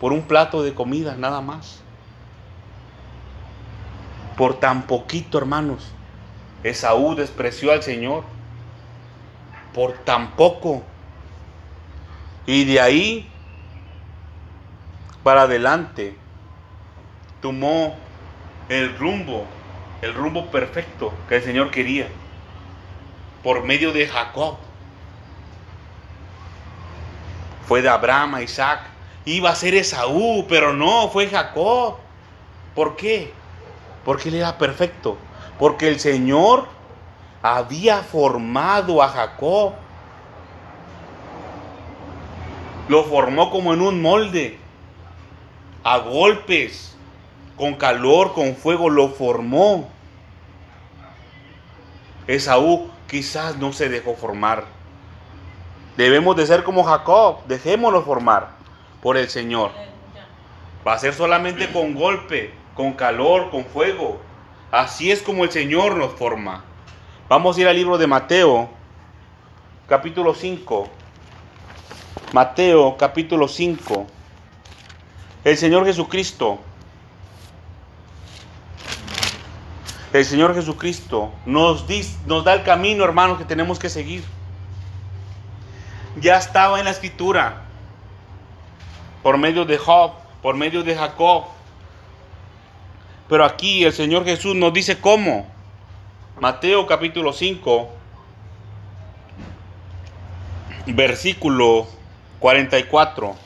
Por un plato de comida, nada más. Por tan poquito, hermanos. Esaú despreció al Señor. Por tan poco. Y de ahí para adelante tomó el rumbo, el rumbo perfecto que el Señor quería por medio de Jacob. Fue de Abraham a Isaac. Iba a ser Esaú, pero no, fue Jacob. ¿Por qué? Porque él era perfecto. Porque el Señor había formado a Jacob. Lo formó como en un molde. A golpes, con calor, con fuego, lo formó. Esaú quizás no se dejó formar. Debemos de ser como Jacob, dejémonos formar por el Señor. Va a ser solamente con golpe, con calor, con fuego. Así es como el Señor nos forma. Vamos a ir al libro de Mateo, capítulo 5. Mateo, capítulo 5. El Señor Jesucristo. El Señor Jesucristo nos, nos da el camino, hermanos, que tenemos que seguir. Ya estaba en la escritura. Por medio de Job, por medio de Jacob. Pero aquí el Señor Jesús nos dice cómo. Mateo capítulo 5, versículo 44.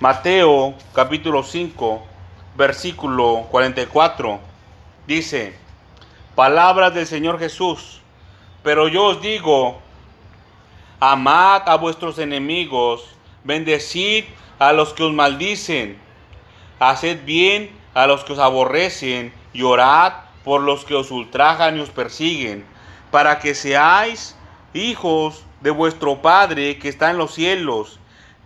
Mateo capítulo 5, versículo 44. Dice, palabras del Señor Jesús. Pero yo os digo, amad a vuestros enemigos, bendecid a los que os maldicen, haced bien a los que os aborrecen y por los que os ultrajan y os persiguen, para que seáis hijos de vuestro Padre que está en los cielos,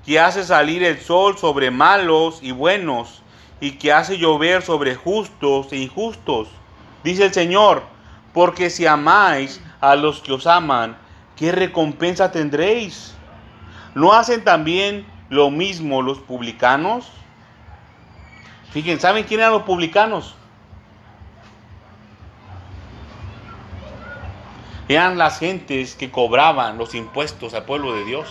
que hace salir el sol sobre malos y buenos, y que hace llover sobre justos e injustos. Dice el Señor, porque si amáis a los que os aman, ¿qué recompensa tendréis? ¿No hacen también lo mismo los publicanos? Fíjense, ¿saben quién eran los publicanos? Eran las gentes que cobraban los impuestos al pueblo de Dios.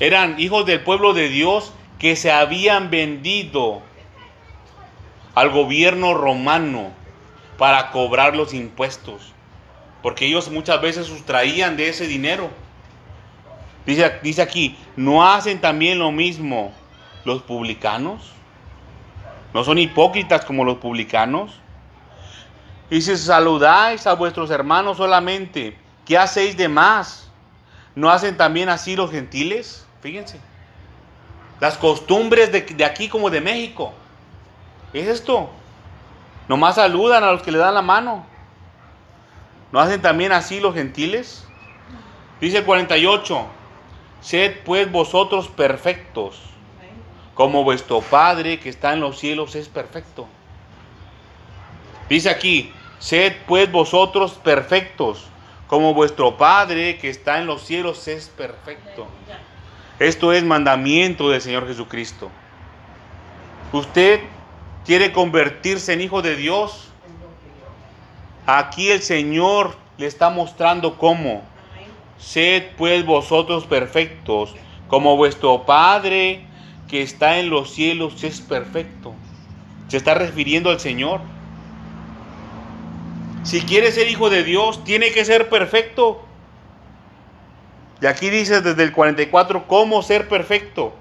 Eran hijos del pueblo de Dios que se habían vendido al gobierno romano para cobrar los impuestos. Porque ellos muchas veces sustraían de ese dinero. Dice, dice aquí, ¿no hacen también lo mismo los publicanos? ¿No son hipócritas como los publicanos? Y si saludáis a vuestros hermanos solamente, ¿qué hacéis de más? ¿No hacen también así los gentiles? Fíjense. Las costumbres de, aquí como de México. Es esto. Nomás saludan a los que le dan la mano. ¿No hacen también así los gentiles? Dice el 48. Sed pues vosotros perfectos, como vuestro Padre que está en los cielos es perfecto. Dice aquí, sed pues vosotros perfectos, como vuestro Padre que está en los cielos es perfecto. Esto es mandamiento del Señor Jesucristo. Usted quiere convertirse en hijo de Dios. Aquí el Señor le está mostrando cómo. Sed pues vosotros perfectos, como vuestro Padre que está en los cielos es perfecto. Se está refiriendo al Señor. Si quiere ser hijo de Dios, tiene que ser perfecto. Y aquí dice desde el 44 cómo ser perfecto.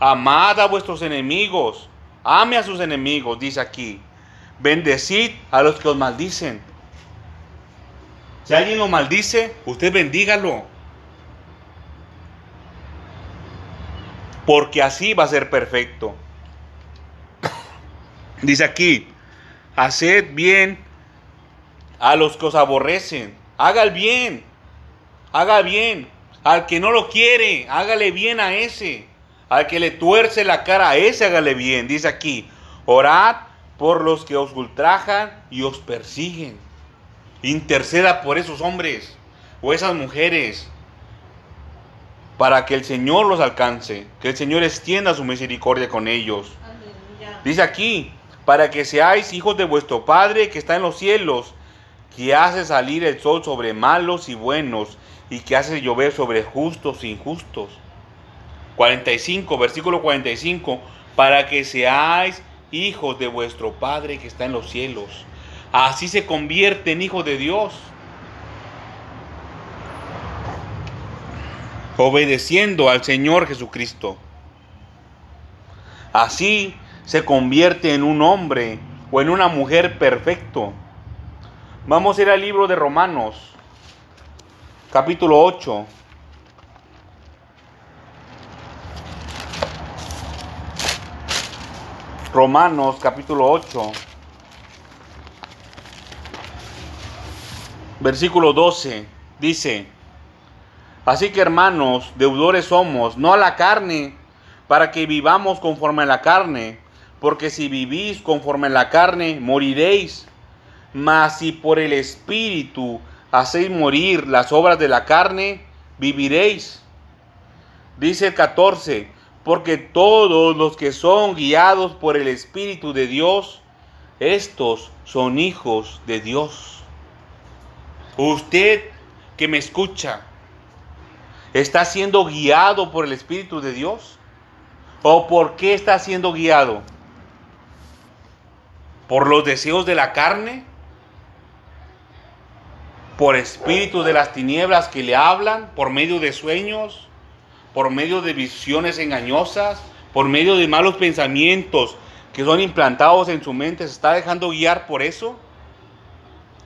Amad a vuestros enemigos, ame a sus enemigos, dice aquí. Bendecid a los que os maldicen. Si alguien lo maldice, usted bendígalo. Porque así va a ser perfecto. Dice aquí, haced bien a los que os aborrecen. Haga el bien. Haga bien. Al que no lo quiere, hágale bien a ese. Al que le tuerce la cara a ese, hágale bien. Dice aquí, orad por los que os ultrajan y os persiguen. Interceda por esos hombres o esas mujeres para que el Señor los alcance, que el Señor extienda su misericordia con ellos. Aleluya. Dice aquí, para que seáis hijos de vuestro Padre que está en los cielos, que hace salir el sol sobre malos y buenos, y que hace llover sobre justos e injustos. 45, versículo 45, para que seáis hijos de vuestro Padre que está en los cielos. Así se convierte en hijo de Dios. Obedeciendo al Señor Jesucristo. Así se convierte en un hombre o en una mujer perfecto. Vamos a ir al libro de Romanos, capítulo 8. Romanos, capítulo 8. Versículo 12. Dice, Así que hermanos, deudores somos, no a la carne, para que vivamos conforme a la carne, porque si vivís conforme a la carne, moriréis. Mas si por el Espíritu hacéis morir las obras de la carne, viviréis. Dice el 14, porque todos los que son guiados por el Espíritu de Dios, estos son hijos de Dios. Usted que me escucha, ¿está siendo guiado por el Espíritu de Dios? ¿O por qué está siendo guiado? ¿Por los deseos de la carne? ¿Por espíritus de las tinieblas que le hablan? ¿Por medio de sueños? ¿Por medio de visiones engañosas? ¿Por medio de malos pensamientos que son implantados en su mente? ¿Se está dejando guiar por eso?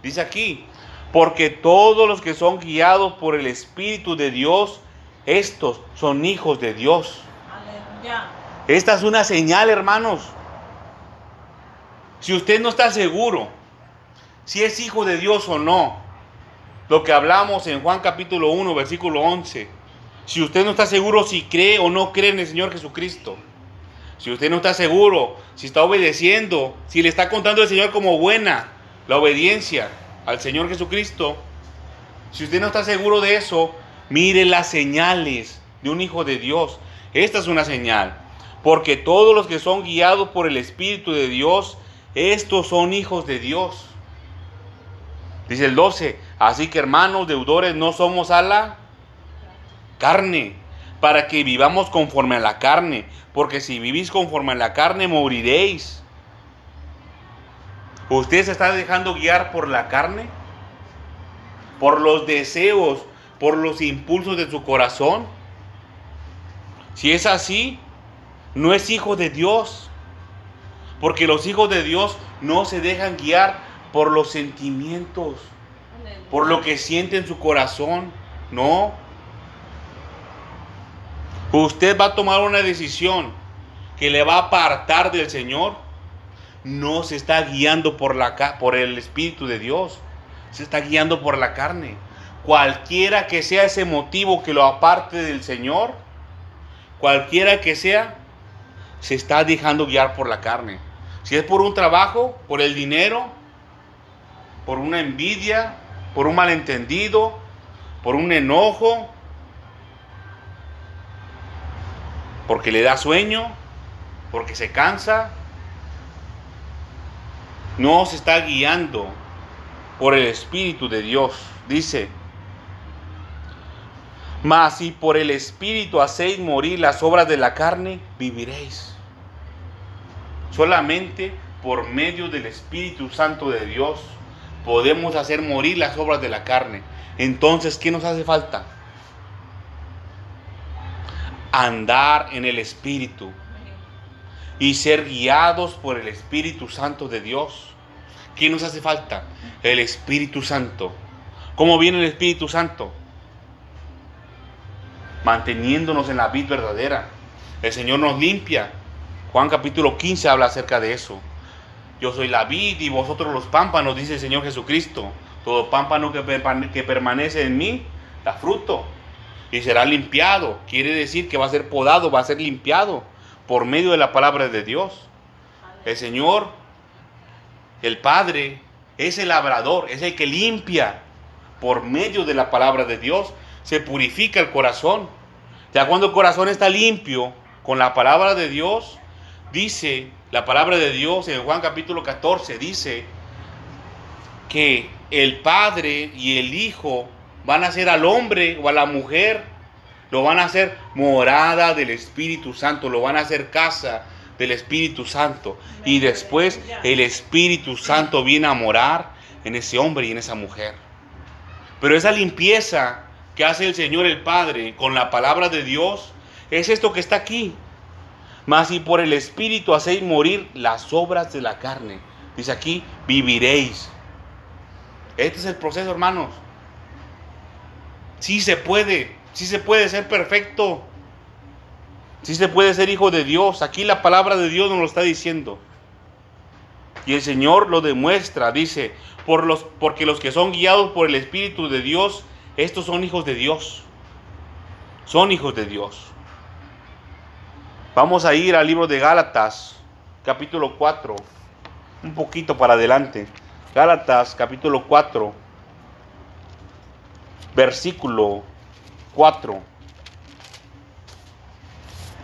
Dice aquí, porque todos los que son guiados por el Espíritu de Dios, estos son hijos de Dios. Aleluya. Esta es una señal, hermanos. Si usted no está seguro si es hijo de Dios o no, lo que hablamos en Juan capítulo 1, versículo 11, si usted no está seguro si cree o no cree en el Señor Jesucristo, si usted no está seguro, si está obedeciendo, si le está contando el Señor como buena la obediencia al Señor Jesucristo, si usted no está seguro de eso, mire las señales de un hijo de Dios. Esta es una señal, porque todos los que son guiados por el Espíritu de Dios, estos son hijos de Dios. Dice el 12, así que hermanos deudores no somos a la carne, para que vivamos conforme a la carne, porque si vivís conforme a la carne moriréis. ¿Usted se está dejando guiar por la carne? ¿Por los deseos, por los impulsos de su corazón? Si es así, no es hijo de Dios. Porque los hijos de Dios no se dejan guiar por los sentimientos, por lo que siente en su corazón. No. Usted va a tomar una decisión que le va a apartar del Señor. No se está guiando por, la, por el Espíritu de Dios. Se está guiando por la carne. Cualquiera que sea ese motivo que lo aparte del Señor, cualquiera que sea, se está dejando guiar por la carne. Si es por un trabajo, por el dinero, por una envidia, por un malentendido, por un enojo, porque le da sueño, porque se cansa, no se está guiando por el Espíritu de Dios. Dice, mas si por el Espíritu hacéis morir las obras de la carne, viviréis. Solamente por medio del Espíritu Santo de Dios podemos hacer morir las obras de la carne. Entonces, ¿qué nos hace falta? Andar en el Espíritu y ser guiados por el Espíritu Santo de Dios. ¿Qué nos hace falta? El Espíritu Santo. ¿Cómo viene el Espíritu Santo? Manteniéndonos en la vid verdadera. El Señor nos limpia. Juan capítulo 15 habla acerca de eso. Yo soy la vid y vosotros los pámpanos, dice el Señor Jesucristo. Todo pámpano que, que permanece en mí da fruto y será limpiado. Quiere decir que va a ser podado, va a ser limpiado por medio de la palabra de Dios. El Señor, el Padre, es el labrador, es el que limpia por medio de la palabra de Dios. Se purifica el corazón. Ya cuando el corazón está limpio con la palabra de Dios, dice la palabra de Dios en Juan capítulo 14, dice que el Padre y el Hijo van a ser al hombre o a la mujer, lo van a hacer morada del Espíritu Santo, lo van a hacer casa del Espíritu Santo. Y después el Espíritu Santo viene a morar en ese hombre y en esa mujer. Pero esa limpieza que hace el Señor el Padre con la palabra de Dios es esto que está aquí. Mas si por el Espíritu hacéis morir las obras de la carne, dice aquí, viviréis. Este es el proceso, hermanos. Sí se puede, sí se puede ser perfecto. Sí se puede ser hijo de Dios. Aquí la palabra de Dios nos lo está diciendo. Y el Señor lo demuestra, dice, por los, porque los que son guiados por el Espíritu de Dios, estos son hijos de Dios. Son hijos de Dios. Vamos a ir al libro de Gálatas, capítulo 4, un poquito para adelante. Gálatas, capítulo 4, versículo 4.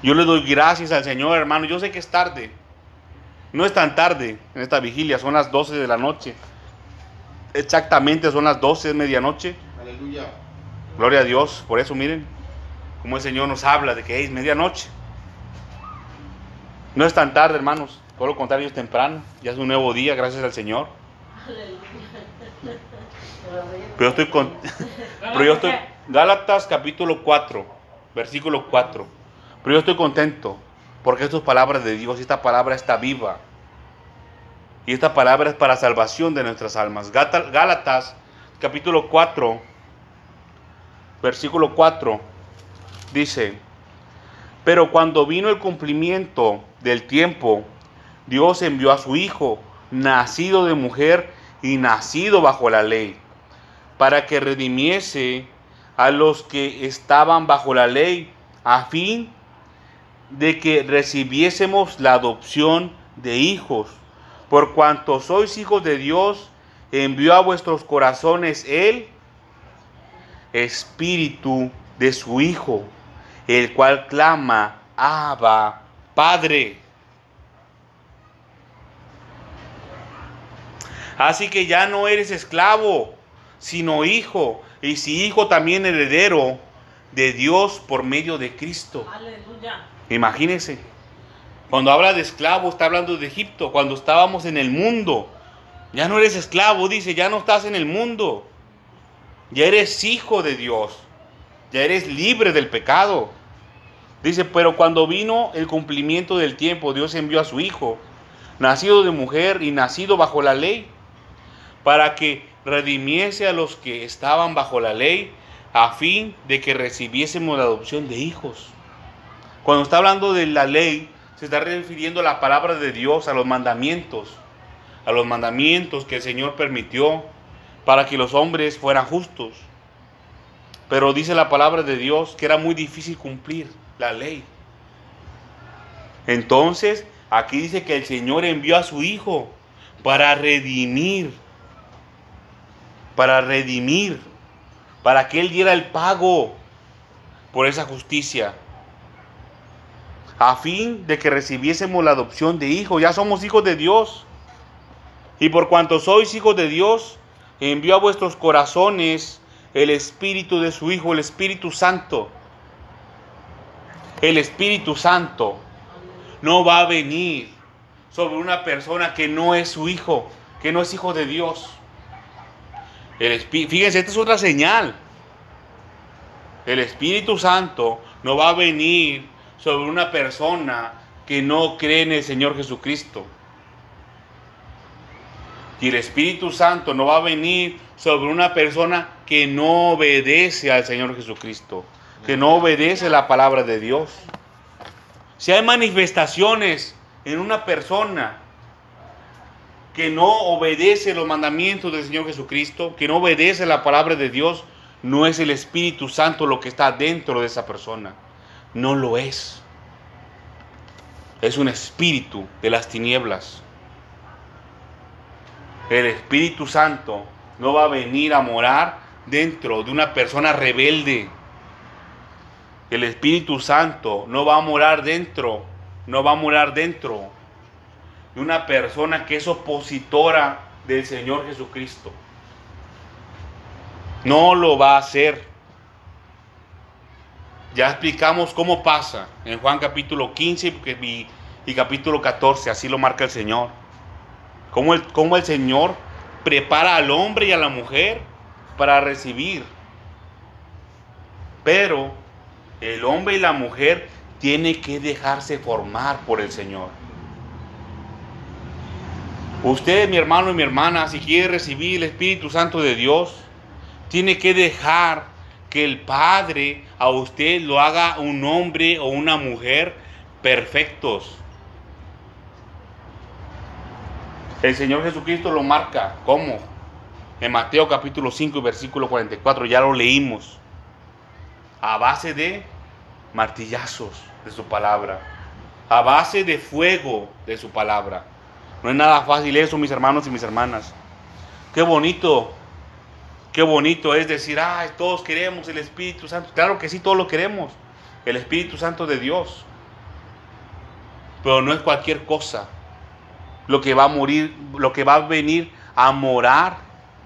Yo le doy gracias al Señor, hermano. Yo sé que es tarde. No es tan tarde en esta vigilia, son las 12 de la noche. Exactamente son las 12 de medianoche. Aleluya. Gloria a Dios. Por eso miren cómo el Señor nos habla de que es medianoche. No es tan tarde, hermanos. Todo lo contrario, es temprano. Ya es un nuevo día, gracias al Señor. Pero yo estoy con... Pero yo estoy... Gálatas capítulo 4, versículo 4. Pero yo estoy contento porque esto es palabra de Dios y esta palabra está viva. Y esta palabra es para salvación de nuestras almas. Gálatas capítulo 4, versículo 4 dice, pero cuando vino el cumplimiento del tiempo, Dios envió a su Hijo, nacido de mujer y nacido bajo la ley, para que redimiese a los que estaban bajo la ley, a fin de que recibiésemos la adopción de hijos. Por cuanto sois hijos de Dios, envió a vuestros corazones el espíritu de su Hijo, el cual clama, Abba, Padre. Así que ya no eres esclavo, sino hijo, y si hijo también heredero de Dios por medio de Cristo. Aleluya. Imagínense, cuando habla de esclavo está hablando de Egipto, cuando estábamos en el mundo. Ya no eres esclavo, dice, ya no estás en el mundo. Ya eres hijo de Dios. Ya eres libre del pecado. Dice, pero cuando vino el cumplimiento del tiempo, Dios envió a su hijo, nacido de mujer y nacido bajo la ley, para que redimiese a los que estaban bajo la ley, a fin de que recibiésemos la adopción de hijos. Cuando está hablando de la ley, se está refiriendo a la palabra de Dios, a los mandamientos, a los mandamientos que el Señor permitió para que los hombres fueran justos. Pero dice la palabra de Dios que era muy difícil cumplir la ley. Entonces, aquí dice que el Señor envió a su Hijo para redimir, para redimir, para que Él diera el pago por esa justicia a fin de que recibiésemos la adopción de hijos. Ya somos hijos de Dios. Y por cuanto sois hijos de Dios, envió a vuestros corazones el Espíritu de su Hijo, el Espíritu Santo. El Espíritu Santo no va a venir sobre una persona que no es su hijo, que no es hijo de Dios. El Fíjense, esta es otra señal. El Espíritu Santo no va a venir sobre una persona que no cree en el Señor Jesucristo. Y el Espíritu Santo no va a venir sobre una persona que no obedece al Señor Jesucristo, que no obedece la palabra de Dios. Si hay manifestaciones en una persona que no obedece los mandamientos del Señor Jesucristo, que no obedece la palabra de Dios, no es el Espíritu Santo lo que está dentro de esa persona. No lo es. Es un espíritu de las tinieblas. El Espíritu Santo no va a venir a morar dentro de una persona rebelde. El Espíritu Santo no va a morar dentro, no va a morar dentro de una persona que es opositora del Señor Jesucristo. No lo va a hacer. Ya explicamos cómo pasa en Juan capítulo 15 y, capítulo 14, así lo marca el Señor. Cómo el, cómo el Señor prepara al hombre y a la mujer para recibir. Pero el hombre y la mujer tiene que dejarse formar por el Señor. Usted, mi hermano y mi hermana, si quiere recibir el Espíritu Santo de Dios, tiene que dejar que el Padre a usted lo haga un hombre o una mujer perfectos. El Señor Jesucristo lo marca. ¿Cómo? En Mateo capítulo 5 versículo 44, ya lo leímos. A base de martillazos de su palabra. a base de fuego de su palabra. No es nada fácil eso, mis hermanos y mis hermanas. Qué bonito, qué bonito es decir, ay, todos queremos el Espíritu Santo. Claro que sí, todos lo queremos, el Espíritu Santo de Dios. Pero no es cualquier cosa lo que va a morir, lo que va a venir a morar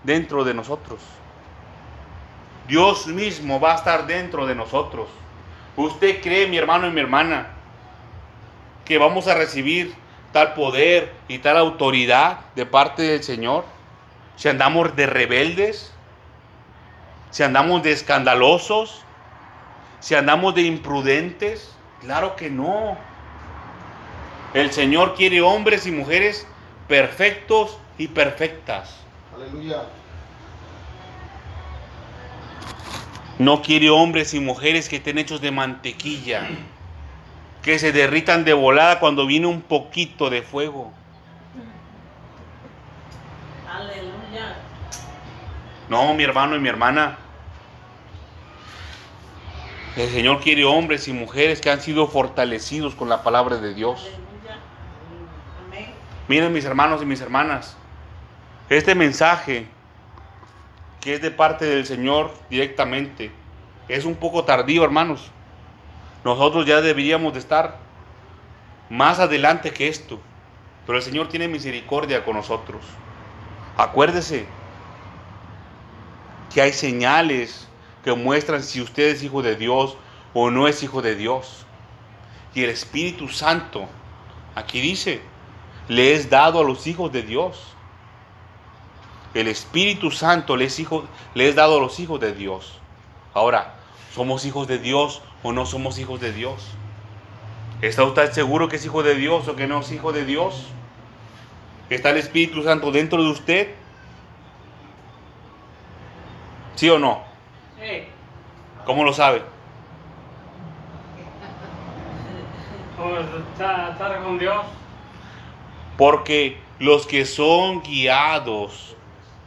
dentro de nosotros. Dios mismo va a estar dentro de nosotros. ¿Usted cree, mi hermano y mi hermana, que vamos a recibir tal poder y tal autoridad de parte del Señor? Si andamos de rebeldes, si andamos de escandalosos, si andamos de imprudentes, claro que no. El Señor quiere hombres y mujeres perfectos y perfectas. Aleluya. No quiere hombres y mujeres que estén hechos de mantequilla, que se derritan de volada cuando viene un poquito de fuego. Aleluya. No, mi hermano y mi hermana. El Señor quiere hombres y mujeres que han sido fortalecidos con la palabra de Dios. Amén. Miren mis hermanos y mis hermanas, este mensaje que es de parte del Señor directamente es un poco tardío, hermanos. Nosotros ya deberíamos de estar más adelante que esto, pero el Señor tiene misericordia con nosotros. Acuérdese que hay señales que muestran si usted es hijo de Dios o no es hijo de Dios. Y el Espíritu Santo, aquí dice, le es dado a los hijos de Dios. El Espíritu Santo le es, hijo, le es dado a los hijos de Dios. Ahora, ¿somos hijos de Dios o no somos hijos de Dios? ¿Está usted seguro que es hijo de Dios o que no es hijo de Dios? ¿Está el Espíritu Santo dentro de usted? ¿Sí o no? Sí. ¿Cómo lo sabe? Pues está- estar con Dios. Porque los que son guiados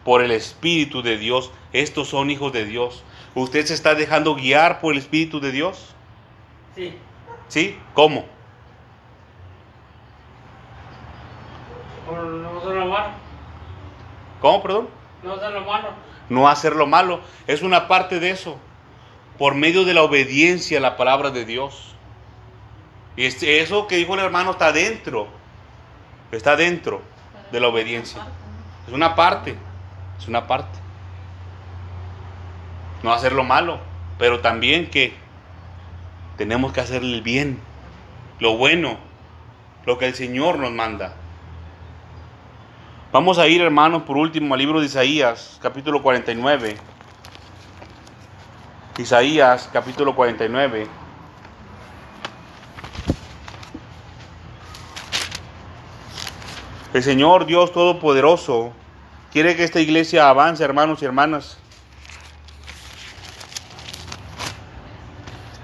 por el Espíritu de Dios, estos son hijos de Dios. ¿Usted se está dejando guiar por el Espíritu de Dios? Sí. ¿Sí? ¿Cómo? Por no hacer lo malo. ¿Cómo, perdón? No hacer lo malo. No hacer lo malo. Es una parte de eso. Por medio de la obediencia a la palabra de Dios. Y es- eso que dijo el hermano está dentro. Está dentro de la obediencia. Es una parte. Es una parte. No hacer lo malo. Pero también que tenemos que hacer el bien. Lo bueno. Lo que el Señor nos manda. Vamos a ir, hermanos, por último al libro de Isaías, capítulo 49. Isaías, capítulo 49. El Señor Dios Todopoderoso quiere que esta iglesia avance, hermanos y hermanas.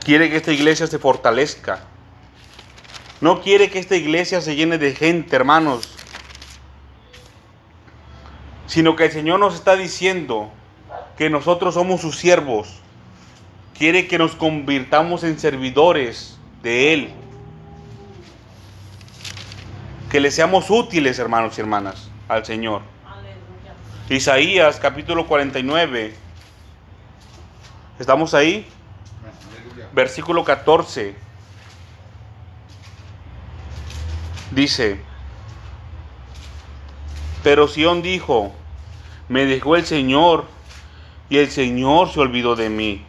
Quiere que esta iglesia se fortalezca. No quiere que esta iglesia se llene de gente, hermanos, sino que el Señor nos está diciendo que nosotros somos sus siervos. Quiere que nos convirtamos en servidores de Él. Que le seamos útiles, hermanos y hermanas, al Señor. Aleluya. Isaías capítulo 49. ¿Estamos ahí? Versículo 14. Dice, pero Sión dijo, me dejó el Señor y el Señor se olvidó de mí.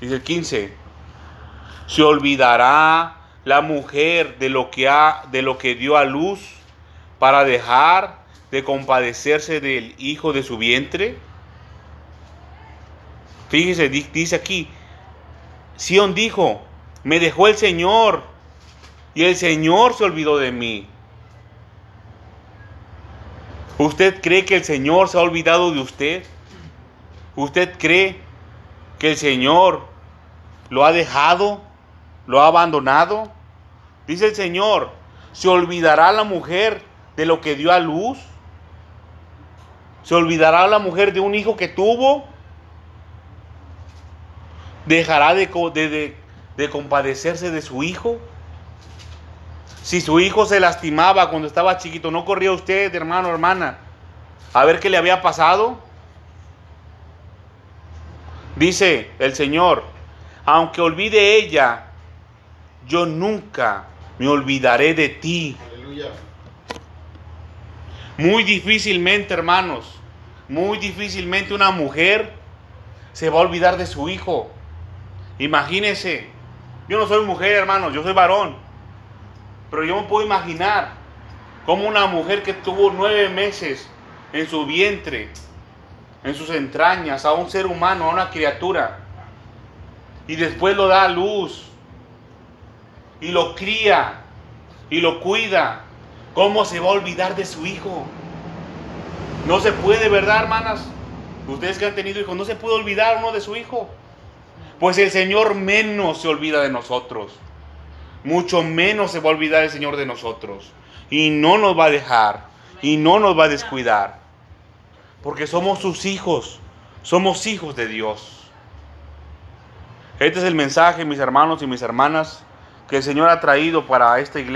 Dice el 15, se olvidará la mujer de lo que ha de lo que dio a luz para dejar de compadecerse del hijo de su vientre. Fíjese, di- dice aquí, Sión dijo, me dejó el Señor y el Señor se olvidó de mí. ¿Usted cree que el Señor se ha olvidado de usted? ¿Usted cree que el Señor lo ha dejado? ¿Lo ha abandonado? Dice el Señor, ¿se olvidará la mujer de lo que dio a luz? ¿Se olvidará la mujer de un hijo que tuvo? ¿Dejará de, de- de- de compadecerse de su hijo? Si su hijo se lastimaba cuando estaba chiquito, ¿no corría usted, hermano, hermana, a ver qué le había pasado? Dice el Señor, aunque olvide ella, yo nunca me olvidaré de ti. Aleluya. Muy difícilmente, hermanos, muy difícilmente una mujer se va a olvidar de su hijo. Imagínense, yo no soy mujer, hermanos, yo soy varón. Pero yo me puedo imaginar cómo una mujer que tuvo nueve meses en su vientre, en sus entrañas, a un ser humano, a una criatura, y después lo da a luz, y lo cría, y lo cuida, ¿cómo se va a olvidar de su hijo? No se puede, ¿verdad, hermanas? Ustedes que han tenido hijos, no se puede olvidar uno de su hijo. Pues el Señor menos se olvida de nosotros. Mucho menos se va a olvidar el Señor de nosotros. Y no nos va a dejar. Y no nos va a descuidar. Porque somos sus hijos. Somos hijos de Dios. Este es el mensaje, mis hermanos y mis hermanas, que el Señor ha traído para esta iglesia.